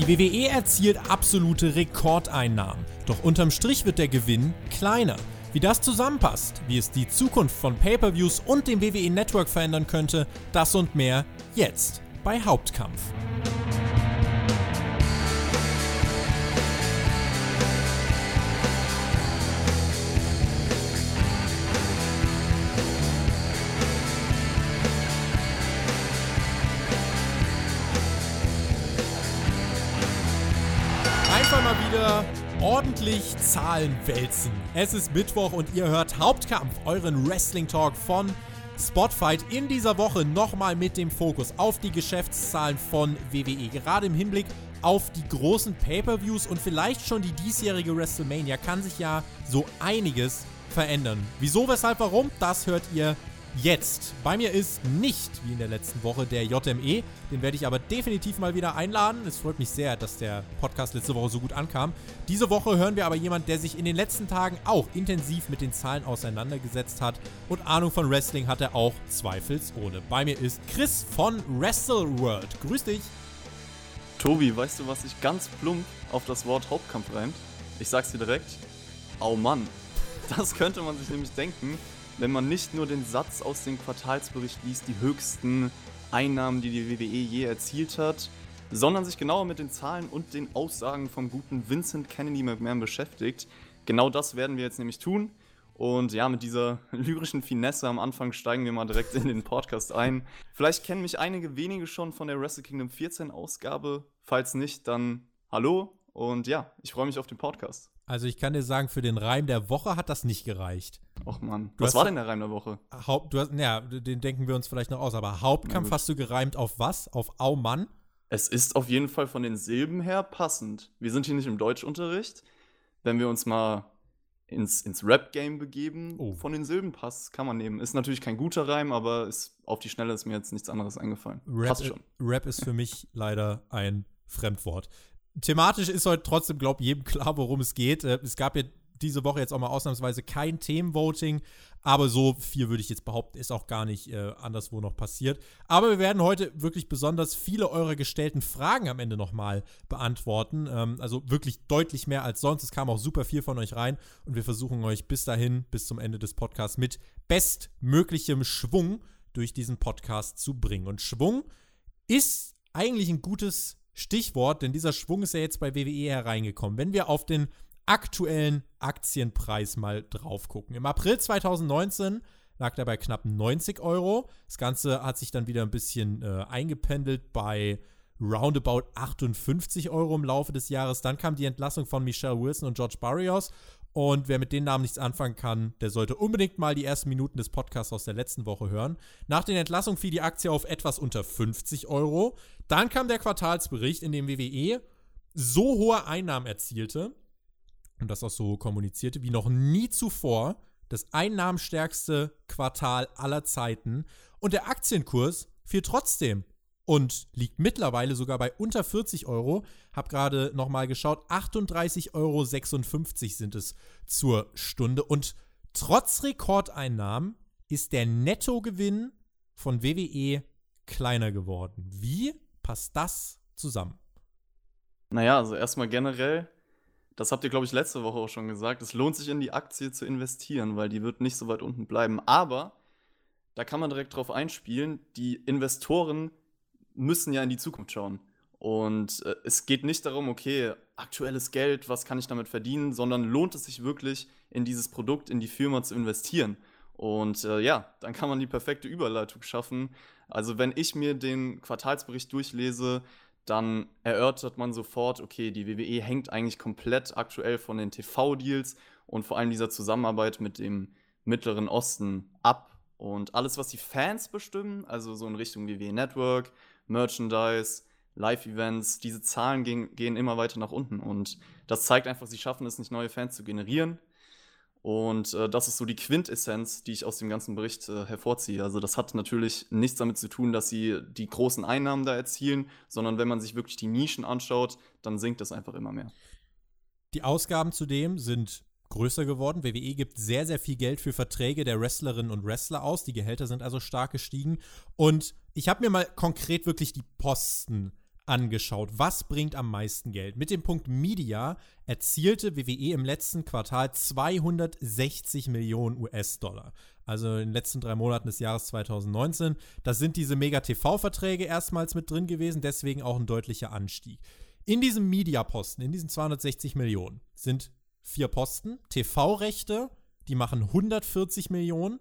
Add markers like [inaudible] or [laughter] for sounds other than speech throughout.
Die WWE erzielt absolute Rekordeinnahmen, doch unterm Strich wird der Gewinn kleiner. Wie das zusammenpasst, wie es die Zukunft von Pay-per-Views und dem WWE Network verändern könnte, das und mehr jetzt bei Hauptkampf. Ordentlich Zahlen wälzen. Es ist Mittwoch und ihr hört Hauptkampf, euren Wrestling Talk von Spotfight. In dieser Woche nochmal mit dem Fokus auf die Geschäftszahlen von WWE. Gerade im Hinblick auf die großen Pay-per-Views und vielleicht schon die diesjährige WrestleMania kann sich ja so einiges verändern. Wieso, weshalb, warum? Das hört ihr jetzt. Bei mir ist nicht, wie in der letzten Woche, der JME. Den werde ich aber definitiv mal wieder einladen. Es freut mich sehr, dass der Podcast letzte Woche so gut ankam. Diese Woche hören wir aber jemanden, der sich in den letzten Tagen auch intensiv mit den Zahlen auseinandergesetzt hat. Und Ahnung von Wrestling hat er auch zweifelsohne. Bei mir ist Chris von WrestleWorld. Grüß dich. Tobi, weißt du, was sich ganz plump auf das Wort Hauptkampf reimt? Ich sag's dir direkt. Au Mann. Das könnte man sich nämlich denken, wenn man nicht nur den Satz aus dem Quartalsbericht liest, die höchsten Einnahmen, die die WWE je erzielt hat, sondern sich genauer mit den Zahlen und den Aussagen vom guten Vincent Kennedy McMahon beschäftigt. Genau das werden wir jetzt nämlich tun. Und ja, mit dieser [laughs] lyrischen Finesse am Anfang steigen wir mal direkt in den Podcast ein. Vielleicht kennen mich einige wenige schon von der Wrestle Kingdom 14 Ausgabe. Falls nicht, dann hallo und ja, ich freue mich auf den Podcast. Also ich kann dir sagen, für den Reim der Woche hat das nicht gereicht. Och Mann, was war denn der Reim der Woche? Haupt, du hast, naja, den denken wir uns vielleicht noch aus, aber Hauptkampf hast du gereimt auf was? Auf Au Mann? Es ist auf jeden Fall von den Silben her passend. Wir sind hier nicht im Deutschunterricht. Wenn wir uns mal ins, ins Rap-Game begeben, oh. von den Silben passt, kann man nehmen. Ist natürlich kein guter Reim, aber ist, auf die Schnelle ist mir jetzt nichts anderes eingefallen. Rap, passt schon. Rap ist für mich leider ein Fremdwort. Thematisch ist heute trotzdem, glaube ich, jedem klar, worum es geht. Äh, es gab ja diese Woche jetzt auch mal ausnahmsweise kein Themenvoting, aber so viel würde ich jetzt behaupten, ist auch gar nicht äh, anderswo noch passiert. Aber wir werden heute wirklich besonders viele eurer gestellten Fragen am Ende nochmal beantworten. Ähm, also wirklich deutlich mehr als sonst. Es kam auch super viel von euch rein und wir versuchen euch bis dahin, bis zum Ende des Podcasts mit bestmöglichem Schwung durch diesen Podcast zu bringen. Und Schwung ist eigentlich ein gutes Stichwort, denn dieser Schwung ist ja jetzt bei WWE hereingekommen. Wenn wir auf den aktuellen Aktienpreis mal drauf gucken. Im April 2019 lag er bei knapp 90 Euro. Das Ganze hat sich dann wieder ein bisschen äh, eingependelt bei roundabout 58 Euro im Laufe des Jahres. Dann kam die Entlassung von Michelle Wilson und George Barrios und wer mit den Namen nichts anfangen kann, der sollte unbedingt mal die ersten Minuten des Podcasts aus der letzten Woche hören. Nach den Entlassungen fiel die Aktie auf etwas unter 50 Euro. Dann kam der Quartalsbericht, in dem WWE so hohe Einnahmen erzielte und das auch so kommunizierte wie noch nie zuvor. Das einnahmenstärkste Quartal aller Zeiten. Und der Aktienkurs fiel trotzdem und liegt mittlerweile sogar bei unter 40 Euro. Hab gerade nochmal geschaut, 38,56 Euro sind es zur Stunde. Und trotz Rekordeinnahmen ist der Nettogewinn von WWE kleiner geworden. Wie passt das zusammen? Naja, also erstmal generell, das habt ihr, glaube ich, letzte Woche auch schon gesagt, es lohnt sich in die Aktie zu investieren, weil die wird nicht so weit unten bleiben. Aber da kann man direkt drauf einspielen, die Investoren müssen ja in die Zukunft schauen. Und äh, es geht nicht darum, okay, aktuelles Geld, was kann ich damit verdienen, sondern lohnt es sich wirklich, in dieses Produkt, in die Firma zu investieren. Und äh, ja, dann kann man die perfekte Überleitung schaffen. Also wenn ich mir den Quartalsbericht durchlese, dann erörtert man sofort, okay, die WWE hängt eigentlich komplett aktuell von den TV-Deals und vor allem dieser Zusammenarbeit mit dem Mittleren Osten ab. Und alles, was die Fans bestimmen, also so in Richtung WWE Network, Merchandise, Live-Events, diese Zahlen gehen, gehen immer weiter nach unten. Und das zeigt einfach, sie schaffen es nicht, neue Fans zu generieren. Und äh, das ist so die Quintessenz, die ich aus dem ganzen Bericht äh, hervorziehe. Also das hat natürlich nichts damit zu tun, dass sie die großen Einnahmen da erzielen, sondern wenn man sich wirklich die Nischen anschaut, dann sinkt das einfach immer mehr. Die Ausgaben zudem sind größer geworden. WWE gibt sehr, sehr viel Geld für Verträge der Wrestlerinnen und Wrestler aus. Die Gehälter sind also stark gestiegen. Und ich habe mir mal konkret wirklich die Posten angeschaut. Was bringt am meisten Geld? Mit dem Punkt Media erzielte WWE im letzten Quartal 260 Millionen US-Dollar. Also in den letzten drei Monaten des Jahres 2019. Da sind diese Mega-TV-Verträge erstmals mit drin gewesen, deswegen auch ein deutlicher Anstieg. In diesem Media-Posten, in diesen 260 Millionen, sind vier Posten. TV-Rechte, die machen 140 Millionen.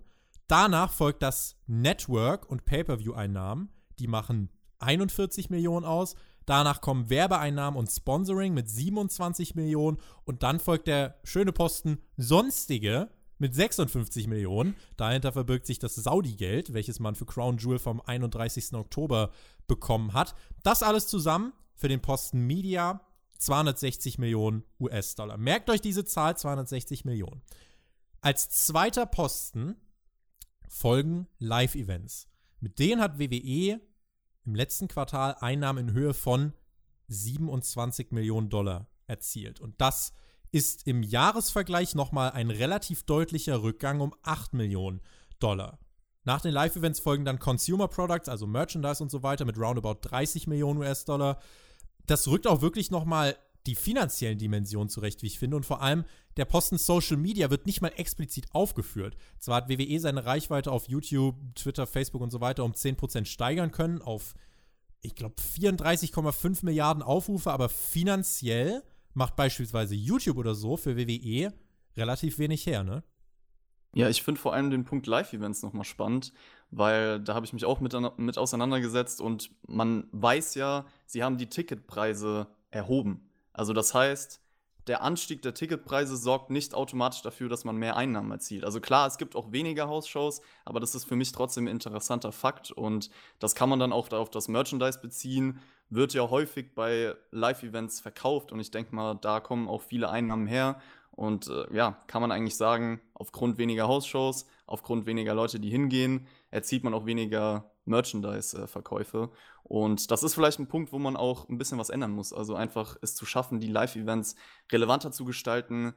Danach folgt das Network und Pay-per-view-Einnahmen, die machen 41 Millionen aus. Danach kommen Werbeeinnahmen und Sponsoring mit 27 Millionen. Und dann folgt der schöne Posten Sonstige mit 56 Millionen. Dahinter verbirgt sich das Saudi-Geld, welches man für Crown Jewel vom 31. Oktober bekommen hat. Das alles zusammen für den Posten Media 260 Millionen US-Dollar. Merkt euch diese Zahl, 260 Millionen. Als zweiter Posten folgen Live-Events. Mit denen hat WWE im letzten Quartal Einnahmen in Höhe von 27 Millionen Dollar erzielt. Und das ist im Jahresvergleich nochmal ein relativ deutlicher Rückgang um 8 Millionen Dollar. Nach den Live-Events folgen dann Consumer Products, also Merchandise und so weiter, mit roundabout 30 Millionen US-Dollar. Das rückt auch wirklich nochmal die finanziellen Dimensionen zurecht, wie ich finde. Und vor allem der Posten Social Media wird nicht mal explizit aufgeführt. Zwar hat WWE seine Reichweite auf YouTube, Twitter, Facebook und so weiter um 10% steigern können auf, ich glaube, 34,5 Milliarden Aufrufe, aber finanziell macht beispielsweise YouTube oder so für WWE relativ wenig her, ne? Ja, ich finde vor allem den Punkt Live-Events nochmal spannend, weil da habe ich mich auch mit, mit auseinandergesetzt und man weiß ja, sie haben die Ticketpreise erhoben. Also das heißt, der Anstieg der Ticketpreise sorgt nicht automatisch dafür, dass man mehr Einnahmen erzielt. Also klar, es gibt auch weniger Hausshows, aber das ist für mich trotzdem ein interessanter Fakt und das kann man dann auch auf das Merchandise beziehen. Wird ja häufig bei Live-Events verkauft und ich denke mal, da kommen auch viele Einnahmen her. Und äh, ja, kann man eigentlich sagen, aufgrund weniger Hausshows, aufgrund weniger Leute, die hingehen, erzielt man auch weniger Merchandise-Verkäufe. Und das ist vielleicht ein Punkt, wo man auch ein bisschen was ändern muss. Also einfach es zu schaffen, die Live-Events relevanter zu gestalten.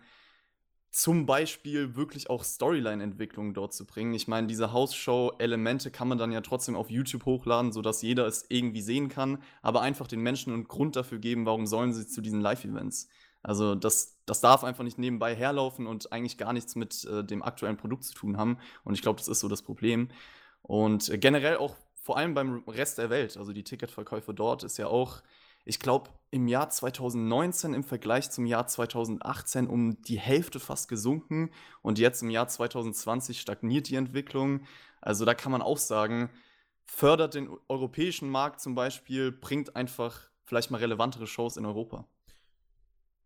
Zum Beispiel wirklich auch Storyline-Entwicklungen dort zu bringen. Ich meine, diese Hausshow-Elemente kann man dann ja trotzdem auf YouTube hochladen, sodass jeder es irgendwie sehen kann, aber einfach den Menschen einen Grund dafür geben, warum sollen sie zu diesen Live-Events. Also das, das darf einfach nicht nebenbei herlaufen und eigentlich gar nichts mit äh, dem aktuellen Produkt zu tun haben. Und ich glaube, das ist so das Problem. Und äh, generell auch vor allem beim Rest der Welt, also die Ticketverkäufe dort ist ja auch, ich glaube, im Jahr 2019 im Vergleich zum Jahr 2018 um die Hälfte fast gesunken und jetzt im Jahr 2020 stagniert die Entwicklung. Also da kann man auch sagen, fördert den europäischen Markt zum Beispiel, bringt einfach vielleicht mal relevantere Shows in Europa.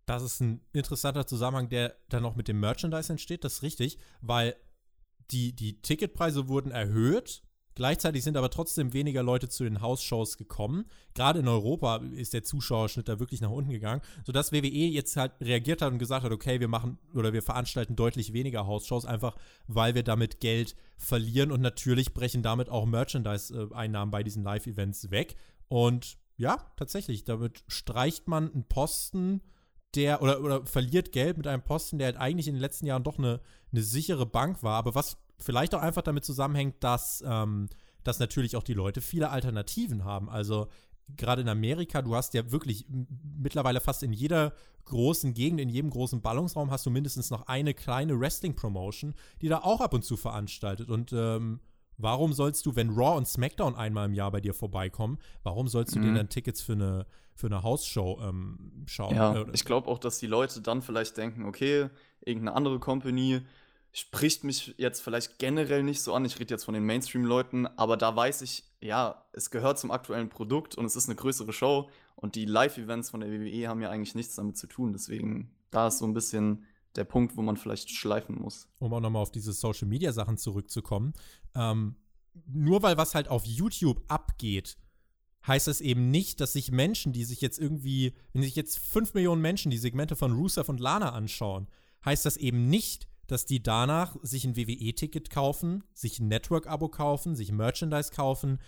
Das ist ein interessanter Zusammenhang, der dann noch mit dem Merchandise entsteht, das ist richtig, weil die, die Ticketpreise wurden erhöht, gleichzeitig sind aber trotzdem weniger Leute zu den Hausshows gekommen. Gerade in Europa ist der Zuschauerschnitt da wirklich nach unten gegangen, sodass WWE jetzt halt reagiert hat und gesagt hat, okay, wir machen oder wir veranstalten deutlich weniger Hausshows, einfach weil wir damit Geld verlieren und natürlich brechen damit auch Merchandise-Einnahmen bei diesen Live-Events weg. Und ja, tatsächlich, damit streicht man einen Posten der oder, oder verliert Geld mit einem Posten, der halt eigentlich in den letzten Jahren doch eine, eine sichere Bank war, aber was vielleicht auch einfach damit zusammenhängt, dass, ähm, dass natürlich auch die Leute viele Alternativen haben. Also gerade in Amerika, du hast ja wirklich mittlerweile fast in jeder großen Gegend, in jedem großen Ballungsraum hast du mindestens noch eine kleine Wrestling-Promotion, die da auch ab und zu veranstaltet. Und ähm, warum sollst du, wenn Raw und SmackDown einmal im Jahr bei dir vorbeikommen, warum sollst du mhm. dir dann Tickets für eine für eine Hausshow ähm, schauen. Ja, äh, ich glaube auch, dass die Leute dann vielleicht denken, okay, irgendeine andere Company spricht mich jetzt vielleicht generell nicht so an. Ich rede jetzt von den Mainstream-Leuten, aber da weiß ich, ja, es gehört zum aktuellen Produkt und es ist eine größere Show und die Live-Events von der WWE haben ja eigentlich nichts damit zu tun. Deswegen, da ist so ein bisschen der Punkt, wo man vielleicht schleifen muss. Um auch nochmal auf diese Social-Media-Sachen zurückzukommen. Ähm, nur weil was halt auf YouTube abgeht, heißt das eben nicht, dass sich Menschen, die sich jetzt irgendwie, wenn sich jetzt 5 Millionen Menschen die Segmente von Rusev und Lana anschauen, heißt das eben nicht, dass die danach sich ein WWE-Ticket kaufen, sich ein Network-Abo kaufen, sich Merchandise kaufen.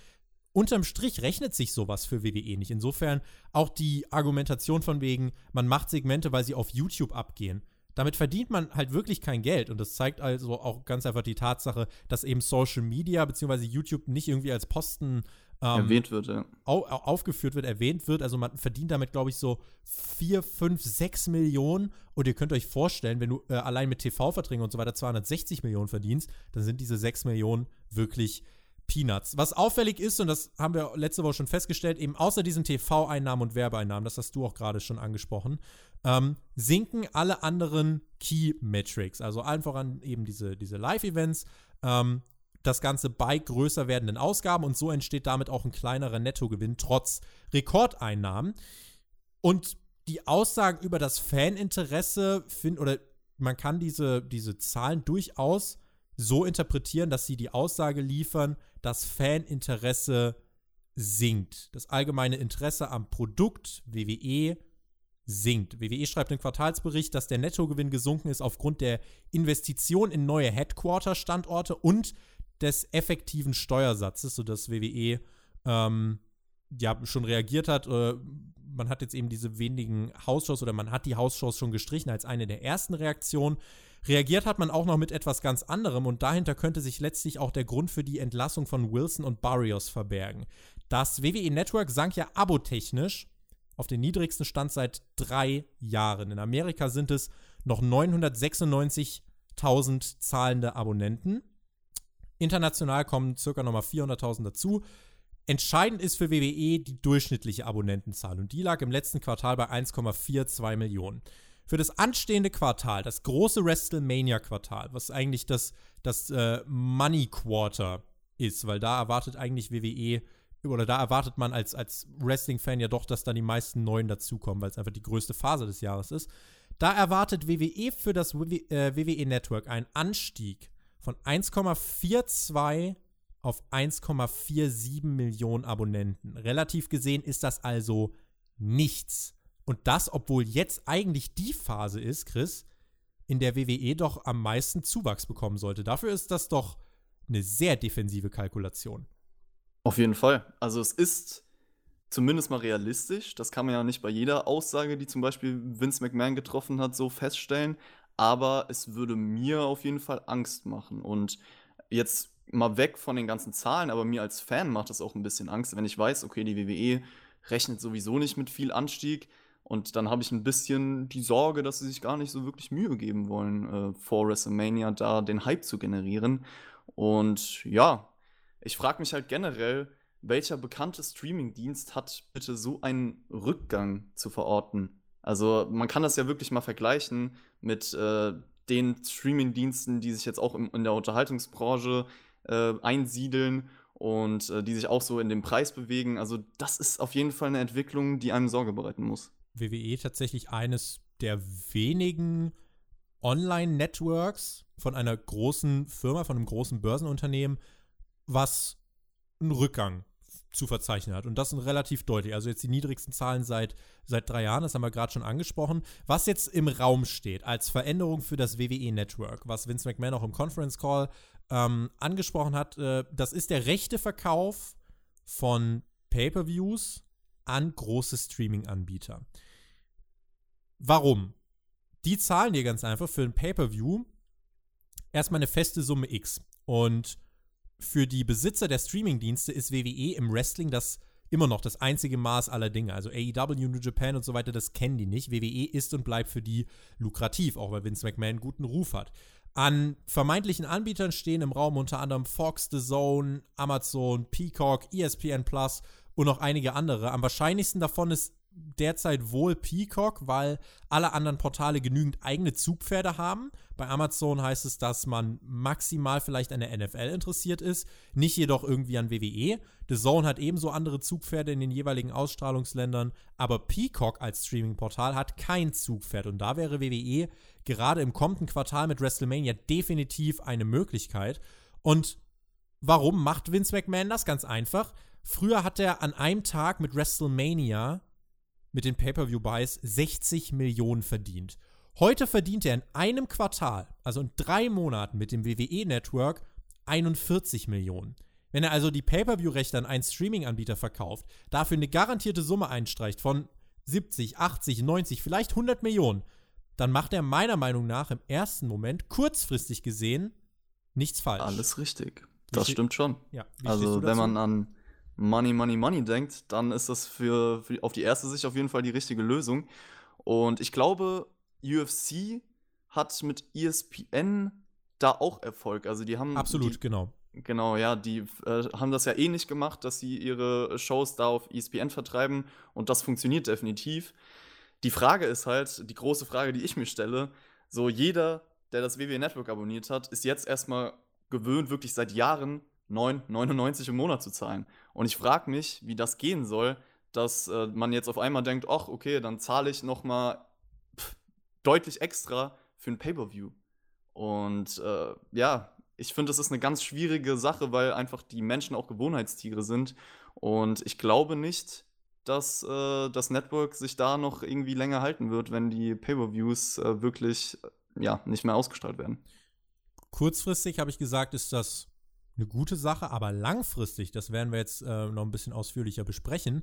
Unterm Strich rechnet sich sowas für WWE nicht. Insofern auch die Argumentation von wegen, man macht Segmente, weil sie auf YouTube abgehen. Damit verdient man halt wirklich kein Geld. Und das zeigt also auch ganz einfach die Tatsache, dass eben Social Media bzw. YouTube nicht irgendwie als Posten ähm, erwähnt wird, ja. Au aufgeführt wird, erwähnt wird. Also man verdient damit, glaube ich, so 4, 5, 6 Millionen. Und ihr könnt euch vorstellen, wenn du äh, allein mit TV-Verträgen und so weiter 260 Millionen verdienst, dann sind diese 6 Millionen wirklich Peanuts. Was auffällig ist, und das haben wir letzte Woche schon festgestellt, eben außer diesen TV-Einnahmen und Werbeeinnahmen, das hast du auch gerade schon angesprochen, ähm, sinken alle anderen Key-Metrics. Also allen voran eben diese, diese Live-Events, ähm, das Ganze bei größer werdenden Ausgaben und so entsteht damit auch ein kleinerer Nettogewinn trotz Rekordeinnahmen. Und die Aussagen über das Faninteresse finden, oder man kann diese, diese Zahlen durchaus so interpretieren, dass sie die Aussage liefern, dass Faninteresse sinkt. Das allgemeine Interesse am Produkt WWE sinkt. WWE schreibt im Quartalsbericht, dass der Nettogewinn gesunken ist aufgrund der Investition in neue Headquarter-Standorte und des effektiven Steuersatzes, sodass WWE ähm, ja schon reagiert hat. Äh, man hat jetzt eben diese wenigen Hausshows oder man hat die Hausshows schon gestrichen als eine der ersten Reaktionen. Reagiert hat man auch noch mit etwas ganz anderem und dahinter könnte sich letztlich auch der Grund für die Entlassung von Wilson und Barrios verbergen. Das WWE Network sank ja abotechnisch auf den niedrigsten Stand seit drei Jahren. In Amerika sind es noch 996.000 zahlende Abonnenten. International kommen circa nochmal 400.000 dazu. Entscheidend ist für WWE die durchschnittliche Abonnentenzahl und die lag im letzten Quartal bei 1,42 Millionen. Für das anstehende Quartal, das große WrestleMania-Quartal, was eigentlich das, das äh, Money Quarter ist, weil da erwartet eigentlich WWE oder da erwartet man als, als Wrestling-Fan ja doch, dass da die meisten Neuen dazukommen, weil es einfach die größte Phase des Jahres ist. Da erwartet WWE für das WWE äh, Network einen Anstieg von 1,42 auf 1,47 Millionen Abonnenten. Relativ gesehen ist das also nichts. Und das, obwohl jetzt eigentlich die Phase ist, Chris, in der WWE doch am meisten Zuwachs bekommen sollte. Dafür ist das doch eine sehr defensive Kalkulation. Auf jeden Fall. Also es ist zumindest mal realistisch. Das kann man ja nicht bei jeder Aussage, die zum Beispiel Vince McMahon getroffen hat, so feststellen aber es würde mir auf jeden Fall Angst machen. Und jetzt mal weg von den ganzen Zahlen, aber mir als Fan macht das auch ein bisschen Angst, wenn ich weiß, okay, die WWE rechnet sowieso nicht mit viel Anstieg. Und dann habe ich ein bisschen die Sorge, dass sie sich gar nicht so wirklich Mühe geben wollen, äh, vor WrestleMania da den Hype zu generieren. Und ja, ich frage mich halt generell, welcher bekannte Streamingdienst hat bitte so einen Rückgang zu verorten? Also man kann das ja wirklich mal vergleichen mit äh, den Streaming-Diensten, die sich jetzt auch im, in der Unterhaltungsbranche äh, einsiedeln und äh, die sich auch so in dem Preis bewegen. Also das ist auf jeden Fall eine Entwicklung, die einem Sorge bereiten muss. WWE tatsächlich eines der wenigen Online-Networks von einer großen Firma, von einem großen Börsenunternehmen, was einen Rückgang zu verzeichnen hat. Und das sind relativ deutlich. Also jetzt die niedrigsten Zahlen seit, seit drei Jahren, das haben wir gerade schon angesprochen. Was jetzt im Raum steht als Veränderung für das WWE Network, was Vince McMahon auch im Conference Call ähm, angesprochen hat, äh, das ist der rechte Verkauf von Pay-per-Views an große Streaming-Anbieter. Warum? Die zahlen dir ganz einfach für ein Pay-per-View erstmal eine feste Summe X. Und für die Besitzer der Streamingdienste ist WWE im Wrestling das immer noch das einzige Maß aller Dinge. Also AEW, New Japan und so weiter, das kennen die nicht. WWE ist und bleibt für die lukrativ, auch weil Vince McMahon einen guten Ruf hat. An vermeintlichen Anbietern stehen im Raum unter anderem Fox, The Zone, Amazon, Peacock, ESPN Plus und noch einige andere. Am wahrscheinlichsten davon ist derzeit wohl Peacock, weil alle anderen Portale genügend eigene Zugpferde haben. Bei Amazon heißt es, dass man maximal vielleicht an der NFL interessiert ist, nicht jedoch irgendwie an WWE. The Zone hat ebenso andere Zugpferde in den jeweiligen Ausstrahlungsländern, aber Peacock als Streaming-Portal hat kein Zugpferd und da wäre WWE gerade im kommenden Quartal mit WrestleMania definitiv eine Möglichkeit. Und warum macht Vince McMahon das? Ganz einfach. Früher hat er an einem Tag mit WrestleMania mit den Pay-per-view-Buys 60 Millionen verdient. Heute verdient er in einem Quartal, also in drei Monaten mit dem WWE-Network, 41 Millionen. Wenn er also die Pay-per-view-Rechte an einen Streaming-Anbieter verkauft, dafür eine garantierte Summe einstreicht von 70, 80, 90, vielleicht 100 Millionen, dann macht er meiner Meinung nach im ersten Moment kurzfristig gesehen nichts falsch. Alles richtig. Das stimmt schon. Ja, also wenn man an Money, Money, Money denkt, dann ist das für, für auf die erste Sicht auf jeden Fall die richtige Lösung. Und ich glaube, UFC hat mit ESPN da auch Erfolg. Also die haben. Absolut, die, genau. Genau, ja, die äh, haben das ja eh nicht gemacht, dass sie ihre Shows da auf ESPN vertreiben und das funktioniert definitiv. Die Frage ist halt, die große Frage, die ich mir stelle, so jeder, der das WWE Network abonniert hat, ist jetzt erstmal gewöhnt, wirklich seit Jahren 9,99 im Monat zu zahlen. Und ich frage mich, wie das gehen soll, dass äh, man jetzt auf einmal denkt, ach, okay, dann zahle ich noch mal deutlich extra für ein Pay-Per-View. Und äh, ja, ich finde, das ist eine ganz schwierige Sache, weil einfach die Menschen auch Gewohnheitstiere sind. Und ich glaube nicht, dass äh, das Network sich da noch irgendwie länger halten wird, wenn die Pay-Per-Views äh, wirklich äh, ja, nicht mehr ausgestrahlt werden. Kurzfristig habe ich gesagt, ist das eine gute Sache, aber langfristig, das werden wir jetzt äh, noch ein bisschen ausführlicher besprechen,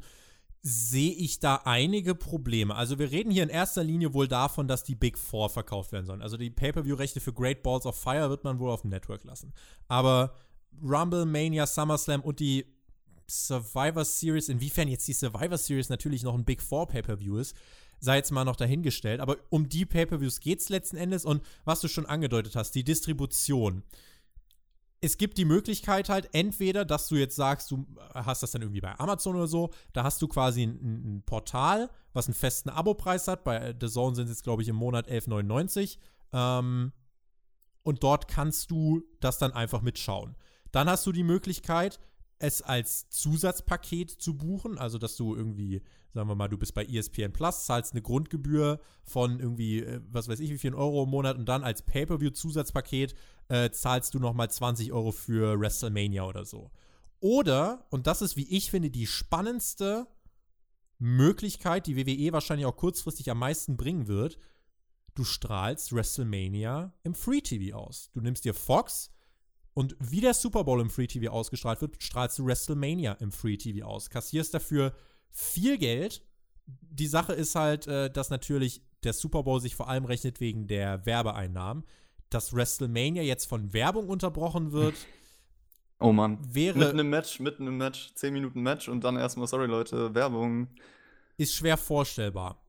sehe ich da einige Probleme. Also wir reden hier in erster Linie wohl davon, dass die Big Four verkauft werden sollen. Also die Pay-per-view-Rechte für Great Balls of Fire wird man wohl auf dem Network lassen. Aber Rumble, Mania, SummerSlam und die Survivor Series, inwiefern jetzt die Survivor Series natürlich noch ein Big Four Pay-per-view ist, sei jetzt mal noch dahingestellt. Aber um die Pay-per-views geht es letzten Endes und was du schon angedeutet hast, die Distribution es gibt die Möglichkeit halt entweder, dass du jetzt sagst, du hast das dann irgendwie bei Amazon oder so, da hast du quasi ein, ein Portal, was einen festen Abopreis hat. Bei The Zone sind es jetzt, glaube ich, im Monat 11,99. Ähm, und dort kannst du das dann einfach mitschauen. Dann hast du die Möglichkeit, es als Zusatzpaket zu buchen, also dass du irgendwie, sagen wir mal, du bist bei ESPN Plus, zahlst eine Grundgebühr von irgendwie, äh, was weiß ich, wie viel Euro im Monat und dann als Pay-per-view-Zusatzpaket äh, zahlst du nochmal 20 Euro für WrestleMania oder so. Oder, und das ist, wie ich finde, die spannendste Möglichkeit, die WWE wahrscheinlich auch kurzfristig am meisten bringen wird, du strahlst WrestleMania im Free TV aus. Du nimmst dir Fox und wie der Super Bowl im Free TV ausgestrahlt wird, strahlst du WrestleMania im Free TV aus. Kassierst dafür viel Geld. Die Sache ist halt, äh, dass natürlich der Super Bowl sich vor allem rechnet wegen der Werbeeinnahmen dass WrestleMania jetzt von Werbung unterbrochen wird. Oh Mann. Wäre, mitten im Match, mitten im Match, 10 Minuten Match und dann erstmal, sorry Leute, Werbung. Ist schwer vorstellbar.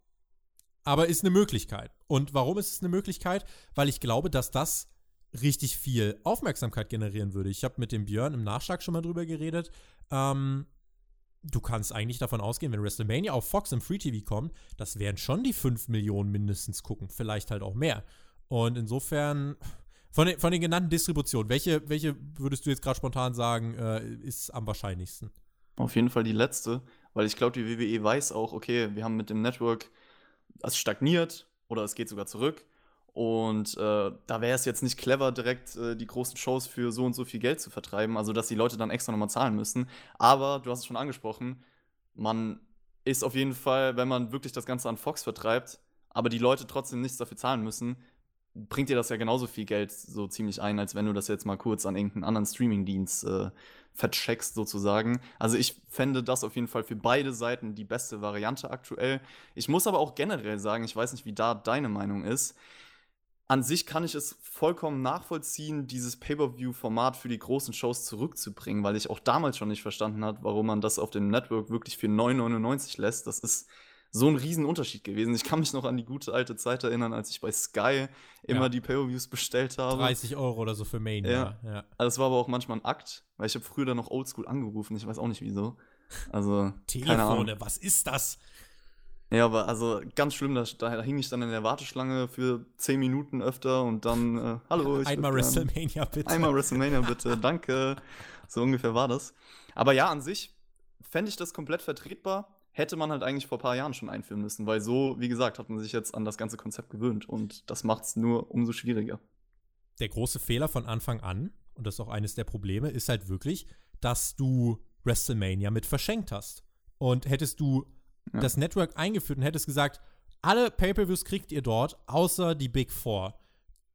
Aber ist eine Möglichkeit. Und warum ist es eine Möglichkeit? Weil ich glaube, dass das richtig viel Aufmerksamkeit generieren würde. Ich habe mit dem Björn im Nachschlag schon mal drüber geredet. Ähm, du kannst eigentlich davon ausgehen, wenn WrestleMania auf Fox im Free TV kommt, das werden schon die 5 Millionen mindestens gucken. Vielleicht halt auch mehr. Und insofern, von den, von den genannten Distributionen, welche, welche würdest du jetzt gerade spontan sagen, äh, ist am wahrscheinlichsten? Auf jeden Fall die letzte, weil ich glaube, die WWE weiß auch, okay, wir haben mit dem Network, es stagniert oder es geht sogar zurück. Und äh, da wäre es jetzt nicht clever, direkt äh, die großen Shows für so und so viel Geld zu vertreiben, also dass die Leute dann extra nochmal zahlen müssen. Aber du hast es schon angesprochen, man ist auf jeden Fall, wenn man wirklich das Ganze an Fox vertreibt, aber die Leute trotzdem nichts dafür zahlen müssen, bringt dir das ja genauso viel Geld so ziemlich ein, als wenn du das jetzt mal kurz an irgendeinen anderen Streamingdienst äh, vercheckst sozusagen. Also ich fände das auf jeden Fall für beide Seiten die beste Variante aktuell. Ich muss aber auch generell sagen, ich weiß nicht, wie da deine Meinung ist. An sich kann ich es vollkommen nachvollziehen, dieses Pay-per-view-Format für die großen Shows zurückzubringen, weil ich auch damals schon nicht verstanden habe, warum man das auf dem Network wirklich für 9,99 lässt. Das ist so ein Riesenunterschied gewesen. Ich kann mich noch an die gute alte Zeit erinnern, als ich bei Sky immer ja. die Pay-Per-Views bestellt habe. 30 Euro oder so für Mania. Ja. ja. Also das war aber auch manchmal ein Akt, weil ich habe früher dann noch Oldschool angerufen. Ich weiß auch nicht wieso. Also [laughs] Telefone, was ist das? Ja, aber also ganz schlimm, da, da, hing ich dann in der Warteschlange für 10 Minuten öfter und dann, äh, hallo, ich Einmal WrestleMania bitte. Einmal WrestleMania bitte, danke. So ungefähr war das. Aber ja, an sich fände ich das komplett vertretbar hätte man halt eigentlich vor ein paar Jahren schon einführen müssen, weil so, wie gesagt, hat man sich jetzt an das ganze Konzept gewöhnt und das macht es nur umso schwieriger. Der große Fehler von Anfang an, und das ist auch eines der Probleme, ist halt wirklich, dass du WrestleMania mit verschenkt hast. Und hättest du ja. das Network eingeführt und hättest gesagt, alle Pay-per-Views kriegt ihr dort, außer die Big Four.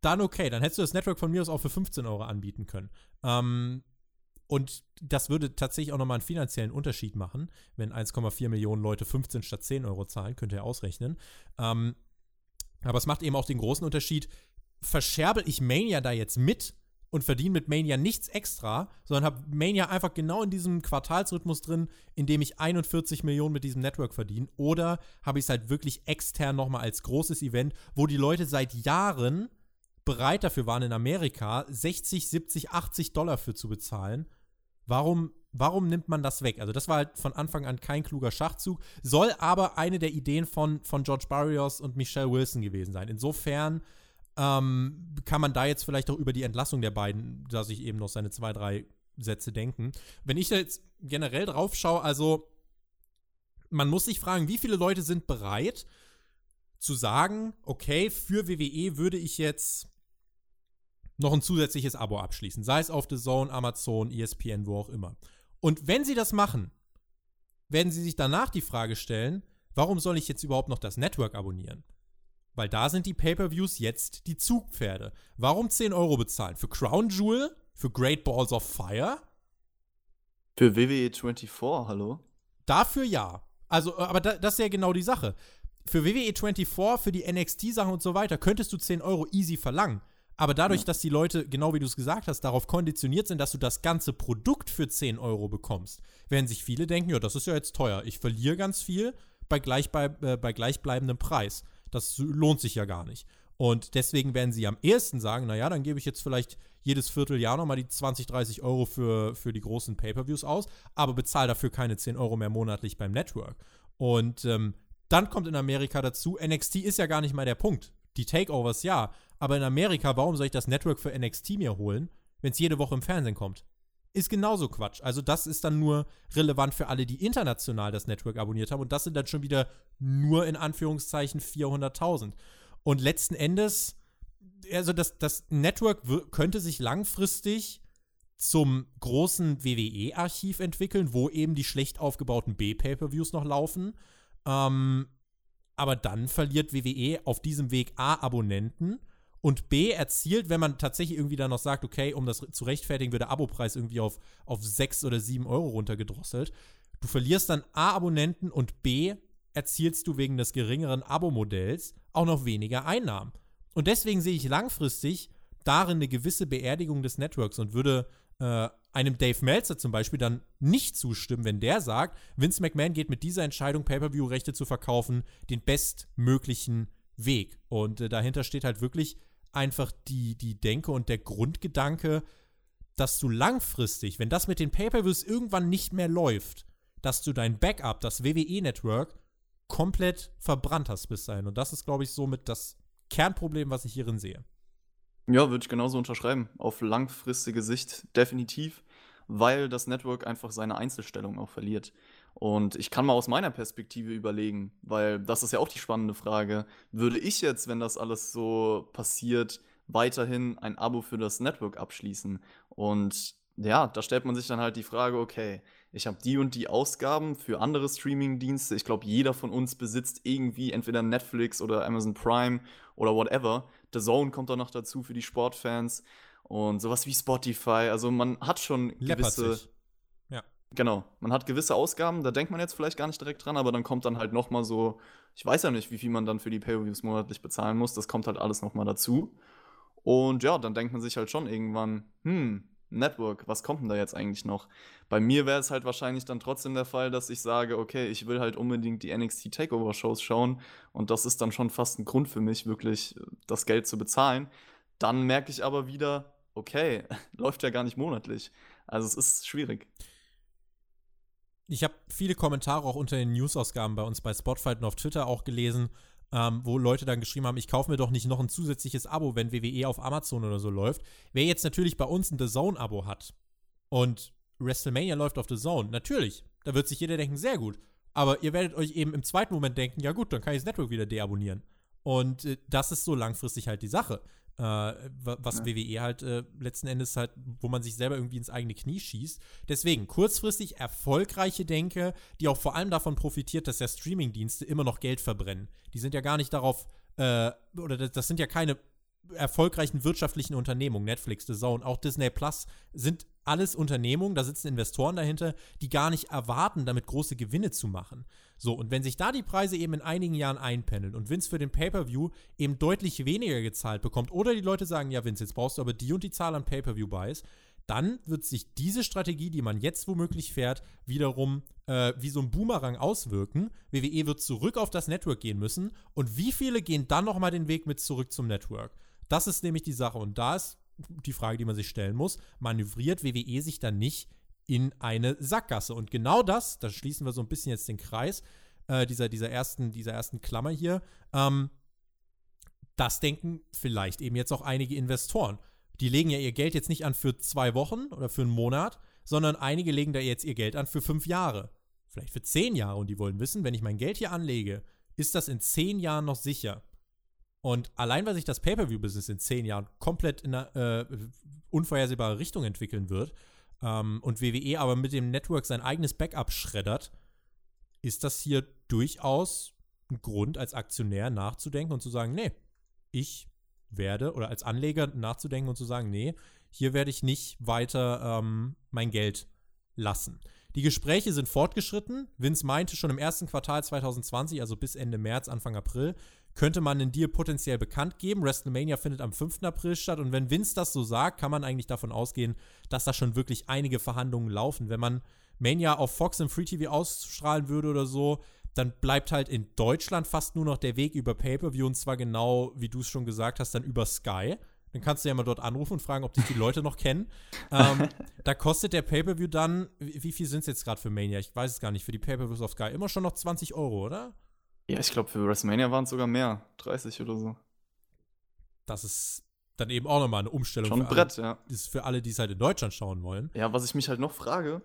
Dann okay, dann hättest du das Network von mir aus auch für 15 Euro anbieten können. Ähm, und das würde tatsächlich auch nochmal einen finanziellen Unterschied machen, wenn 1,4 Millionen Leute 15 statt 10 Euro zahlen, könnt ihr ausrechnen. Ähm, aber es macht eben auch den großen Unterschied, verscherbel ich Mania da jetzt mit, und verdiene mit Mania nichts extra, sondern habe Mania einfach genau in diesem Quartalsrhythmus drin, in dem ich 41 Millionen mit diesem Network verdiene. Oder habe ich es halt wirklich extern nochmal als großes Event, wo die Leute seit Jahren bereit dafür waren, in Amerika 60, 70, 80 Dollar für zu bezahlen. Warum, warum nimmt man das weg? Also, das war halt von Anfang an kein kluger Schachzug, soll aber eine der Ideen von, von George Barrios und Michelle Wilson gewesen sein. Insofern ähm, kann man da jetzt vielleicht auch über die Entlassung der beiden, dass ich eben noch seine zwei, drei Sätze denken. Wenn ich jetzt generell drauf schaue, also man muss sich fragen, wie viele Leute sind bereit zu sagen, okay, für WWE würde ich jetzt noch ein zusätzliches Abo abschließen, sei es auf The Zone, Amazon, ESPN, wo auch immer. Und wenn sie das machen, werden sie sich danach die Frage stellen, warum soll ich jetzt überhaupt noch das Network abonnieren? Weil da sind die Pay-per-Views jetzt die Zugpferde. Warum 10 Euro bezahlen? Für Crown Jewel? Für Great Balls of Fire? Für WWE 24, hallo? Dafür ja. Also, äh, aber da, das ist ja genau die Sache. Für WWE 24, für die NXT-Sachen und so weiter, könntest du 10 Euro easy verlangen. Aber dadurch, ja. dass die Leute, genau wie du es gesagt hast, darauf konditioniert sind, dass du das ganze Produkt für 10 Euro bekommst, werden sich viele denken, ja, das ist ja jetzt teuer. Ich verliere ganz viel bei, gleich bei, äh, bei gleichbleibendem Preis. Das lohnt sich ja gar nicht. Und deswegen werden sie am ehesten sagen, naja, dann gebe ich jetzt vielleicht jedes Vierteljahr nochmal die 20, 30 Euro für, für die großen Pay-Per-Views aus, aber bezahle dafür keine 10 Euro mehr monatlich beim Network. Und ähm, dann kommt in Amerika dazu, NXT ist ja gar nicht mal der Punkt. Die Takeovers ja, aber in Amerika, warum soll ich das Network für NXT mir holen, wenn es jede Woche im Fernsehen kommt? Ist genauso Quatsch. Also das ist dann nur relevant für alle, die international das Network abonniert haben. Und das sind dann schon wieder nur in Anführungszeichen 400.000. Und letzten Endes, also das, das Network könnte sich langfristig zum großen WWE-Archiv entwickeln, wo eben die schlecht aufgebauten B-Pay-Per-Views noch laufen. Ähm, aber dann verliert WWE auf diesem Weg A Abonnenten und B erzielt, wenn man tatsächlich irgendwie dann noch sagt, okay, um das zu rechtfertigen, wird der Abopreis irgendwie auf, auf 6 oder 7 Euro runtergedrosselt. Du verlierst dann A Abonnenten und B erzielst du wegen des geringeren Abo-Modells auch noch weniger Einnahmen. Und deswegen sehe ich langfristig darin eine gewisse Beerdigung des Networks und würde äh, einem Dave Meltzer zum Beispiel dann nicht zustimmen, wenn der sagt, Vince McMahon geht mit dieser Entscheidung, Pay-per-view-Rechte zu verkaufen, den bestmöglichen Weg. Und äh, dahinter steht halt wirklich einfach die, die Denke und der Grundgedanke, dass du langfristig, wenn das mit den Pay-Per-Views irgendwann nicht mehr läuft, dass du dein Backup, das WWE-Network, komplett verbrannt hast bis dahin. Und das ist, glaube ich, somit das Kernproblem, was ich hierin sehe. Ja, würde ich genauso unterschreiben. Auf langfristige Sicht definitiv, weil das Network einfach seine Einzelstellung auch verliert. Und ich kann mal aus meiner Perspektive überlegen, weil das ist ja auch die spannende Frage. Würde ich jetzt, wenn das alles so passiert, weiterhin ein Abo für das Network abschließen? Und ja, da stellt man sich dann halt die Frage, okay, ich habe die und die Ausgaben für andere Streaming-Dienste. Ich glaube, jeder von uns besitzt irgendwie entweder Netflix oder Amazon Prime oder whatever. The Zone kommt da noch dazu für die Sportfans und sowas wie Spotify. Also man hat schon gewisse. Sich. Genau, man hat gewisse Ausgaben, da denkt man jetzt vielleicht gar nicht direkt dran, aber dann kommt dann halt nochmal so, ich weiß ja nicht, wie viel man dann für die Pay-Per-Views monatlich bezahlen muss, das kommt halt alles nochmal dazu. Und ja, dann denkt man sich halt schon irgendwann, hm, Network, was kommt denn da jetzt eigentlich noch? Bei mir wäre es halt wahrscheinlich dann trotzdem der Fall, dass ich sage, okay, ich will halt unbedingt die NXT Takeover Shows schauen und das ist dann schon fast ein Grund für mich, wirklich äh, das Geld zu bezahlen. Dann merke ich aber wieder, okay, [laughs] läuft ja gar nicht monatlich. Also es ist schwierig ich habe viele Kommentare auch unter den News-Ausgaben bei uns bei Spotfight und auf Twitter auch gelesen, ähm, wo Leute dann geschrieben haben, ich kaufe mir doch nicht noch ein zusätzliches Abo, wenn WWE auf Amazon oder so läuft. Wer jetzt natürlich bei uns ein The Zone-Abo hat und WrestleMania läuft auf The Zone, natürlich, da wird sich jeder denken, sehr gut. Aber ihr werdet euch eben im zweiten Moment denken, ja gut, dann kann ich das Network wieder deabonnieren. Und äh, das ist so langfristig halt die Sache äh, was ja. WWE halt äh, letzten Endes halt, wo man sich selber irgendwie ins eigene Knie schießt. Deswegen kurzfristig erfolgreiche Denke, die auch vor allem davon profitiert, dass ja Streamingdienste immer noch Geld verbrennen. Die sind ja gar nicht darauf, äh, oder das, das sind ja keine erfolgreichen wirtschaftlichen Unternehmungen, Netflix, The Zone, auch Disney Plus, sind alles Unternehmungen, da sitzen Investoren dahinter, die gar nicht erwarten, damit große Gewinne zu machen. So, und wenn sich da die Preise eben in einigen Jahren einpendeln und Vince für den Pay-Per-View eben deutlich weniger gezahlt bekommt, oder die Leute sagen, ja, Vince, jetzt brauchst du aber die und die Zahl an Pay-Per-View-Buys, dann wird sich diese Strategie, die man jetzt womöglich fährt, wiederum äh, wie so ein Boomerang auswirken. WWE wird zurück auf das Network gehen müssen und wie viele gehen dann nochmal den Weg mit zurück zum Network? Das ist nämlich die Sache und da ist die Frage, die man sich stellen muss, manövriert WWE sich dann nicht in eine Sackgasse. Und genau das, da schließen wir so ein bisschen jetzt den Kreis äh, dieser, dieser, ersten, dieser ersten Klammer hier, ähm, das denken vielleicht eben jetzt auch einige Investoren. Die legen ja ihr Geld jetzt nicht an für zwei Wochen oder für einen Monat, sondern einige legen da jetzt ihr Geld an für fünf Jahre. Vielleicht für zehn Jahre und die wollen wissen, wenn ich mein Geld hier anlege, ist das in zehn Jahren noch sicher? Und allein, weil sich das Pay-Per-View-Business in zehn Jahren komplett in eine äh, unvorhersehbare Richtung entwickeln wird ähm, und WWE aber mit dem Network sein eigenes Backup schreddert, ist das hier durchaus ein Grund, als Aktionär nachzudenken und zu sagen, nee, ich werde, oder als Anleger nachzudenken und zu sagen, nee, hier werde ich nicht weiter ähm, mein Geld lassen. Die Gespräche sind fortgeschritten. Vince meinte schon im ersten Quartal 2020, also bis Ende März, Anfang April, könnte man den Deal potenziell bekannt geben. WrestleMania findet am 5. April statt und wenn Vince das so sagt, kann man eigentlich davon ausgehen, dass da schon wirklich einige Verhandlungen laufen. Wenn man Mania auf Fox im Free TV ausstrahlen würde oder so, dann bleibt halt in Deutschland fast nur noch der Weg über Pay-Per-View und zwar genau, wie du es schon gesagt hast, dann über Sky. Dann kannst du ja mal dort anrufen und fragen, ob dich die Leute noch kennen. Ähm, [laughs] da kostet der Pay-Per-View dann, wie, wie viel sind es jetzt gerade für Mania? Ich weiß es gar nicht. Für die Pay-Per-Views auf Sky immer schon noch 20 Euro, oder? Ja, ich glaube, für WrestleMania waren es sogar mehr. 30 oder so. Das ist dann eben auch nochmal eine Umstellung. Schon ein Brett, alle, ja. Das ist für alle, die es halt in Deutschland schauen wollen. Ja, was ich mich halt noch frage,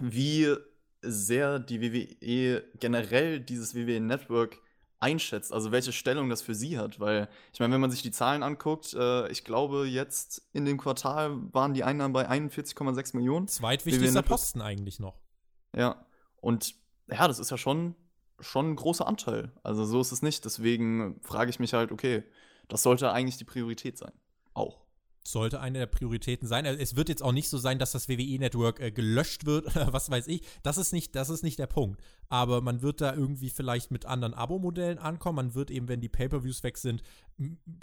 wie sehr die WWE generell dieses WWE Network einschätzt, also welche Stellung das für sie hat, weil ich meine, wenn man sich die Zahlen anguckt, äh, ich glaube jetzt in dem Quartal waren die Einnahmen bei 41,6 Millionen. Zweitwichtigster Posten eigentlich noch. Ja, und ja, das ist ja schon, schon ein großer Anteil. Also so ist es nicht. Deswegen frage ich mich halt, okay, das sollte eigentlich die Priorität sein. Auch sollte eine der Prioritäten sein. Also es wird jetzt auch nicht so sein, dass das WWE-Network äh, gelöscht wird [laughs] oder was weiß ich. Das ist, nicht, das ist nicht der Punkt. Aber man wird da irgendwie vielleicht mit anderen Abo-Modellen ankommen. Man wird eben, wenn die Pay-Per-Views weg sind,